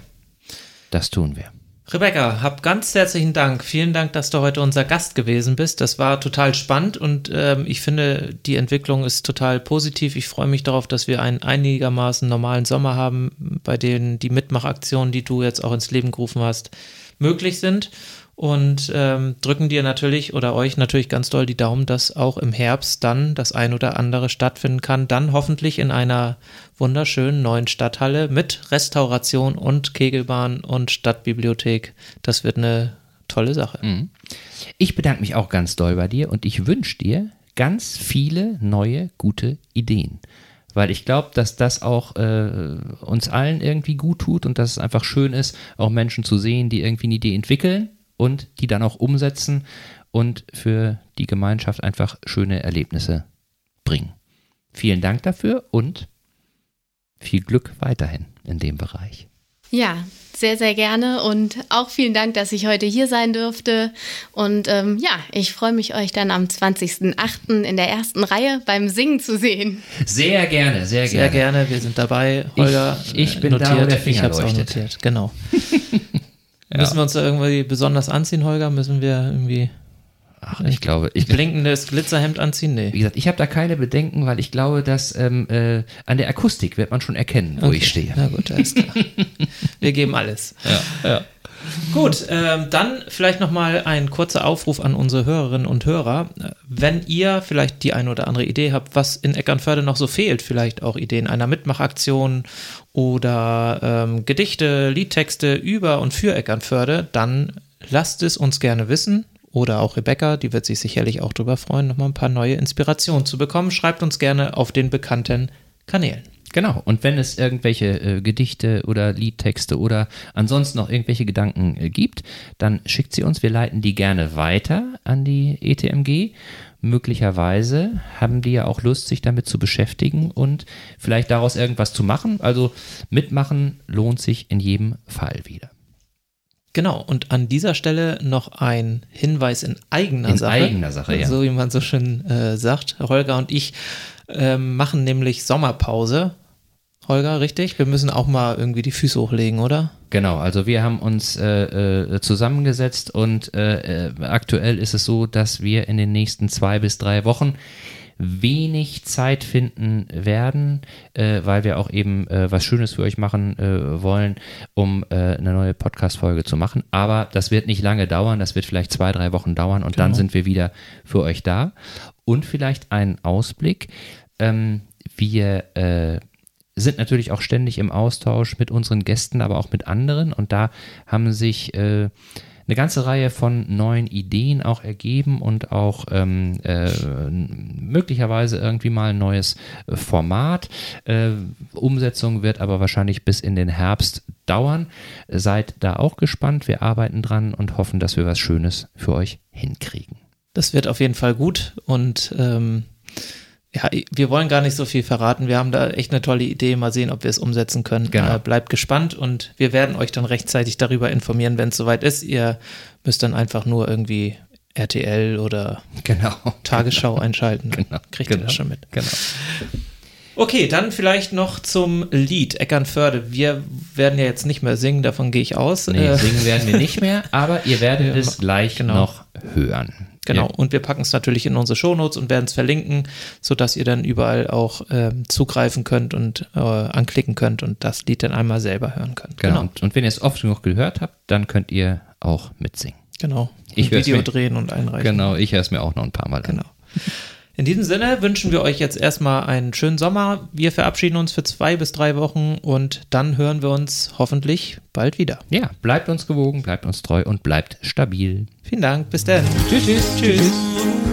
A: das tun wir.
C: Rebecca, hab ganz herzlichen Dank. Vielen Dank, dass du heute unser Gast gewesen bist. Das war total spannend und ähm, ich finde, die Entwicklung ist total positiv. Ich freue mich darauf, dass wir einen einigermaßen normalen Sommer haben, bei denen die Mitmachaktionen, die du jetzt auch ins Leben gerufen hast, möglich sind und ähm, drücken dir natürlich oder euch natürlich ganz doll die Daumen, dass auch im Herbst dann das ein oder andere stattfinden kann. Dann hoffentlich in einer wunderschönen neuen Stadthalle mit Restauration und Kegelbahn und Stadtbibliothek. Das wird eine tolle Sache. Mhm.
A: Ich bedanke mich auch ganz doll bei dir und ich wünsche dir ganz viele neue gute Ideen weil ich glaube, dass das auch äh, uns allen irgendwie gut tut und dass es einfach schön ist, auch Menschen zu sehen, die irgendwie eine Idee entwickeln und die dann auch umsetzen und für die Gemeinschaft einfach schöne Erlebnisse bringen. Vielen Dank dafür und viel Glück weiterhin in dem Bereich.
B: Ja, sehr, sehr gerne und auch vielen Dank, dass ich heute hier sein durfte. Und ähm, ja, ich freue mich, euch dann am 20.08. in der ersten Reihe beim Singen zu sehen.
A: Sehr gerne, sehr gerne.
C: Sehr gerne, wir sind dabei. Holger,
A: ich, ich bin notiert. da, wo der Finger ich habe auch notiert,
C: genau. Ja. Müssen wir uns da irgendwie besonders anziehen, Holger? Müssen wir irgendwie
A: Ach, ich glaube.
C: Ich, blinkendes Glitzerhemd anziehen? Nee.
A: Wie gesagt, ich habe da keine Bedenken, weil ich glaube, dass ähm, äh, an der Akustik wird man schon erkennen, wo okay. ich stehe.
C: Na gut, alles klar. Wir geben alles. Ja. ja. Gut, ähm, dann vielleicht nochmal ein kurzer Aufruf an unsere Hörerinnen und Hörer. Wenn ihr vielleicht die eine oder andere Idee habt, was in Eckernförde noch so fehlt, vielleicht auch Ideen einer Mitmachaktion oder ähm, Gedichte, Liedtexte über und für Eckernförde, dann lasst es uns gerne wissen. Oder auch Rebecca, die wird sich sicherlich auch darüber freuen, nochmal ein paar neue Inspirationen zu bekommen. Schreibt uns gerne auf den bekannten Kanälen.
A: Genau, und wenn es irgendwelche äh, Gedichte oder Liedtexte oder ansonsten noch irgendwelche Gedanken äh, gibt, dann schickt sie uns. Wir leiten die gerne weiter an die ETMG. Möglicherweise haben die ja auch Lust, sich damit zu beschäftigen und vielleicht daraus irgendwas zu machen. Also mitmachen lohnt sich in jedem Fall wieder.
C: Genau, und an dieser Stelle noch ein Hinweis in eigener in Sache.
A: In eigener Sache, ja.
C: So wie man so schön äh, sagt. Holger und ich ähm, machen nämlich Sommerpause. Holger, richtig? Wir müssen auch mal irgendwie die Füße hochlegen, oder?
A: Genau, also wir haben uns äh, äh, zusammengesetzt und äh, äh, aktuell ist es so, dass wir in den nächsten zwei bis drei Wochen wenig Zeit finden werden, äh, weil wir auch eben was Schönes für euch machen wollen, um eine neue Podcast-Folge zu machen. Aber das wird nicht lange dauern, das wird vielleicht zwei, drei Wochen dauern und genau. dann sind wir wieder für euch da. Und vielleicht ein Ausblick. Ähm, wir äh, sind natürlich auch ständig im Austausch mit unseren Gästen, aber auch mit anderen. Und da haben sich äh, eine ganze Reihe von neuen Ideen auch ergeben und auch ähm, äh, möglicherweise irgendwie mal ein neues Format. Äh, Umsetzung wird aber wahrscheinlich bis in den Herbst dauern. Seid da auch gespannt. Wir arbeiten dran und hoffen, dass wir was Schönes für euch hinkriegen.
C: Das wird auf jeden Fall gut und ähm, ja, wir wollen gar nicht so viel verraten. Wir haben da echt eine tolle Idee. Mal sehen, ob wir es umsetzen können. Genau. Äh, bleibt gespannt und wir werden euch dann rechtzeitig darüber informieren, wenn es soweit ist. Ihr müsst dann einfach nur irgendwie RTL oder
A: genau.
C: Tagesschau einschalten.
A: Genau.
C: Kriegt
A: genau.
C: ihr das schon mit.
A: Genau.
C: Okay, dann vielleicht noch zum Lied Eckernförde. Wir werden ja jetzt nicht mehr singen, davon gehe ich aus.
A: Nee, äh, singen werden wir nicht mehr, aber ihr werdet es gleich genau. noch hören.
C: Genau, ja. und wir packen es natürlich in unsere Shownotes und werden es verlinken, sodass ihr dann überall auch äh, zugreifen könnt und äh, anklicken könnt und das Lied dann einmal selber hören könnt.
A: Genau, genau. und wenn ihr es oft genug gehört habt, dann könnt ihr auch mitsingen.
C: Genau,
A: ich
C: Video
A: mir,
C: drehen und einreichen.
A: Genau, ich höre es mir auch noch ein paar Mal
C: Genau. In diesem Sinne wünschen wir euch jetzt erstmal einen schönen Sommer. Wir verabschieden uns für zwei bis drei Wochen und dann hören wir uns hoffentlich bald wieder.
A: Ja, bleibt uns gewogen, bleibt uns treu und bleibt stabil.
C: Vielen Dank, bis dann.
A: Tschüss, tschüss. Tschüss.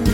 D: Let's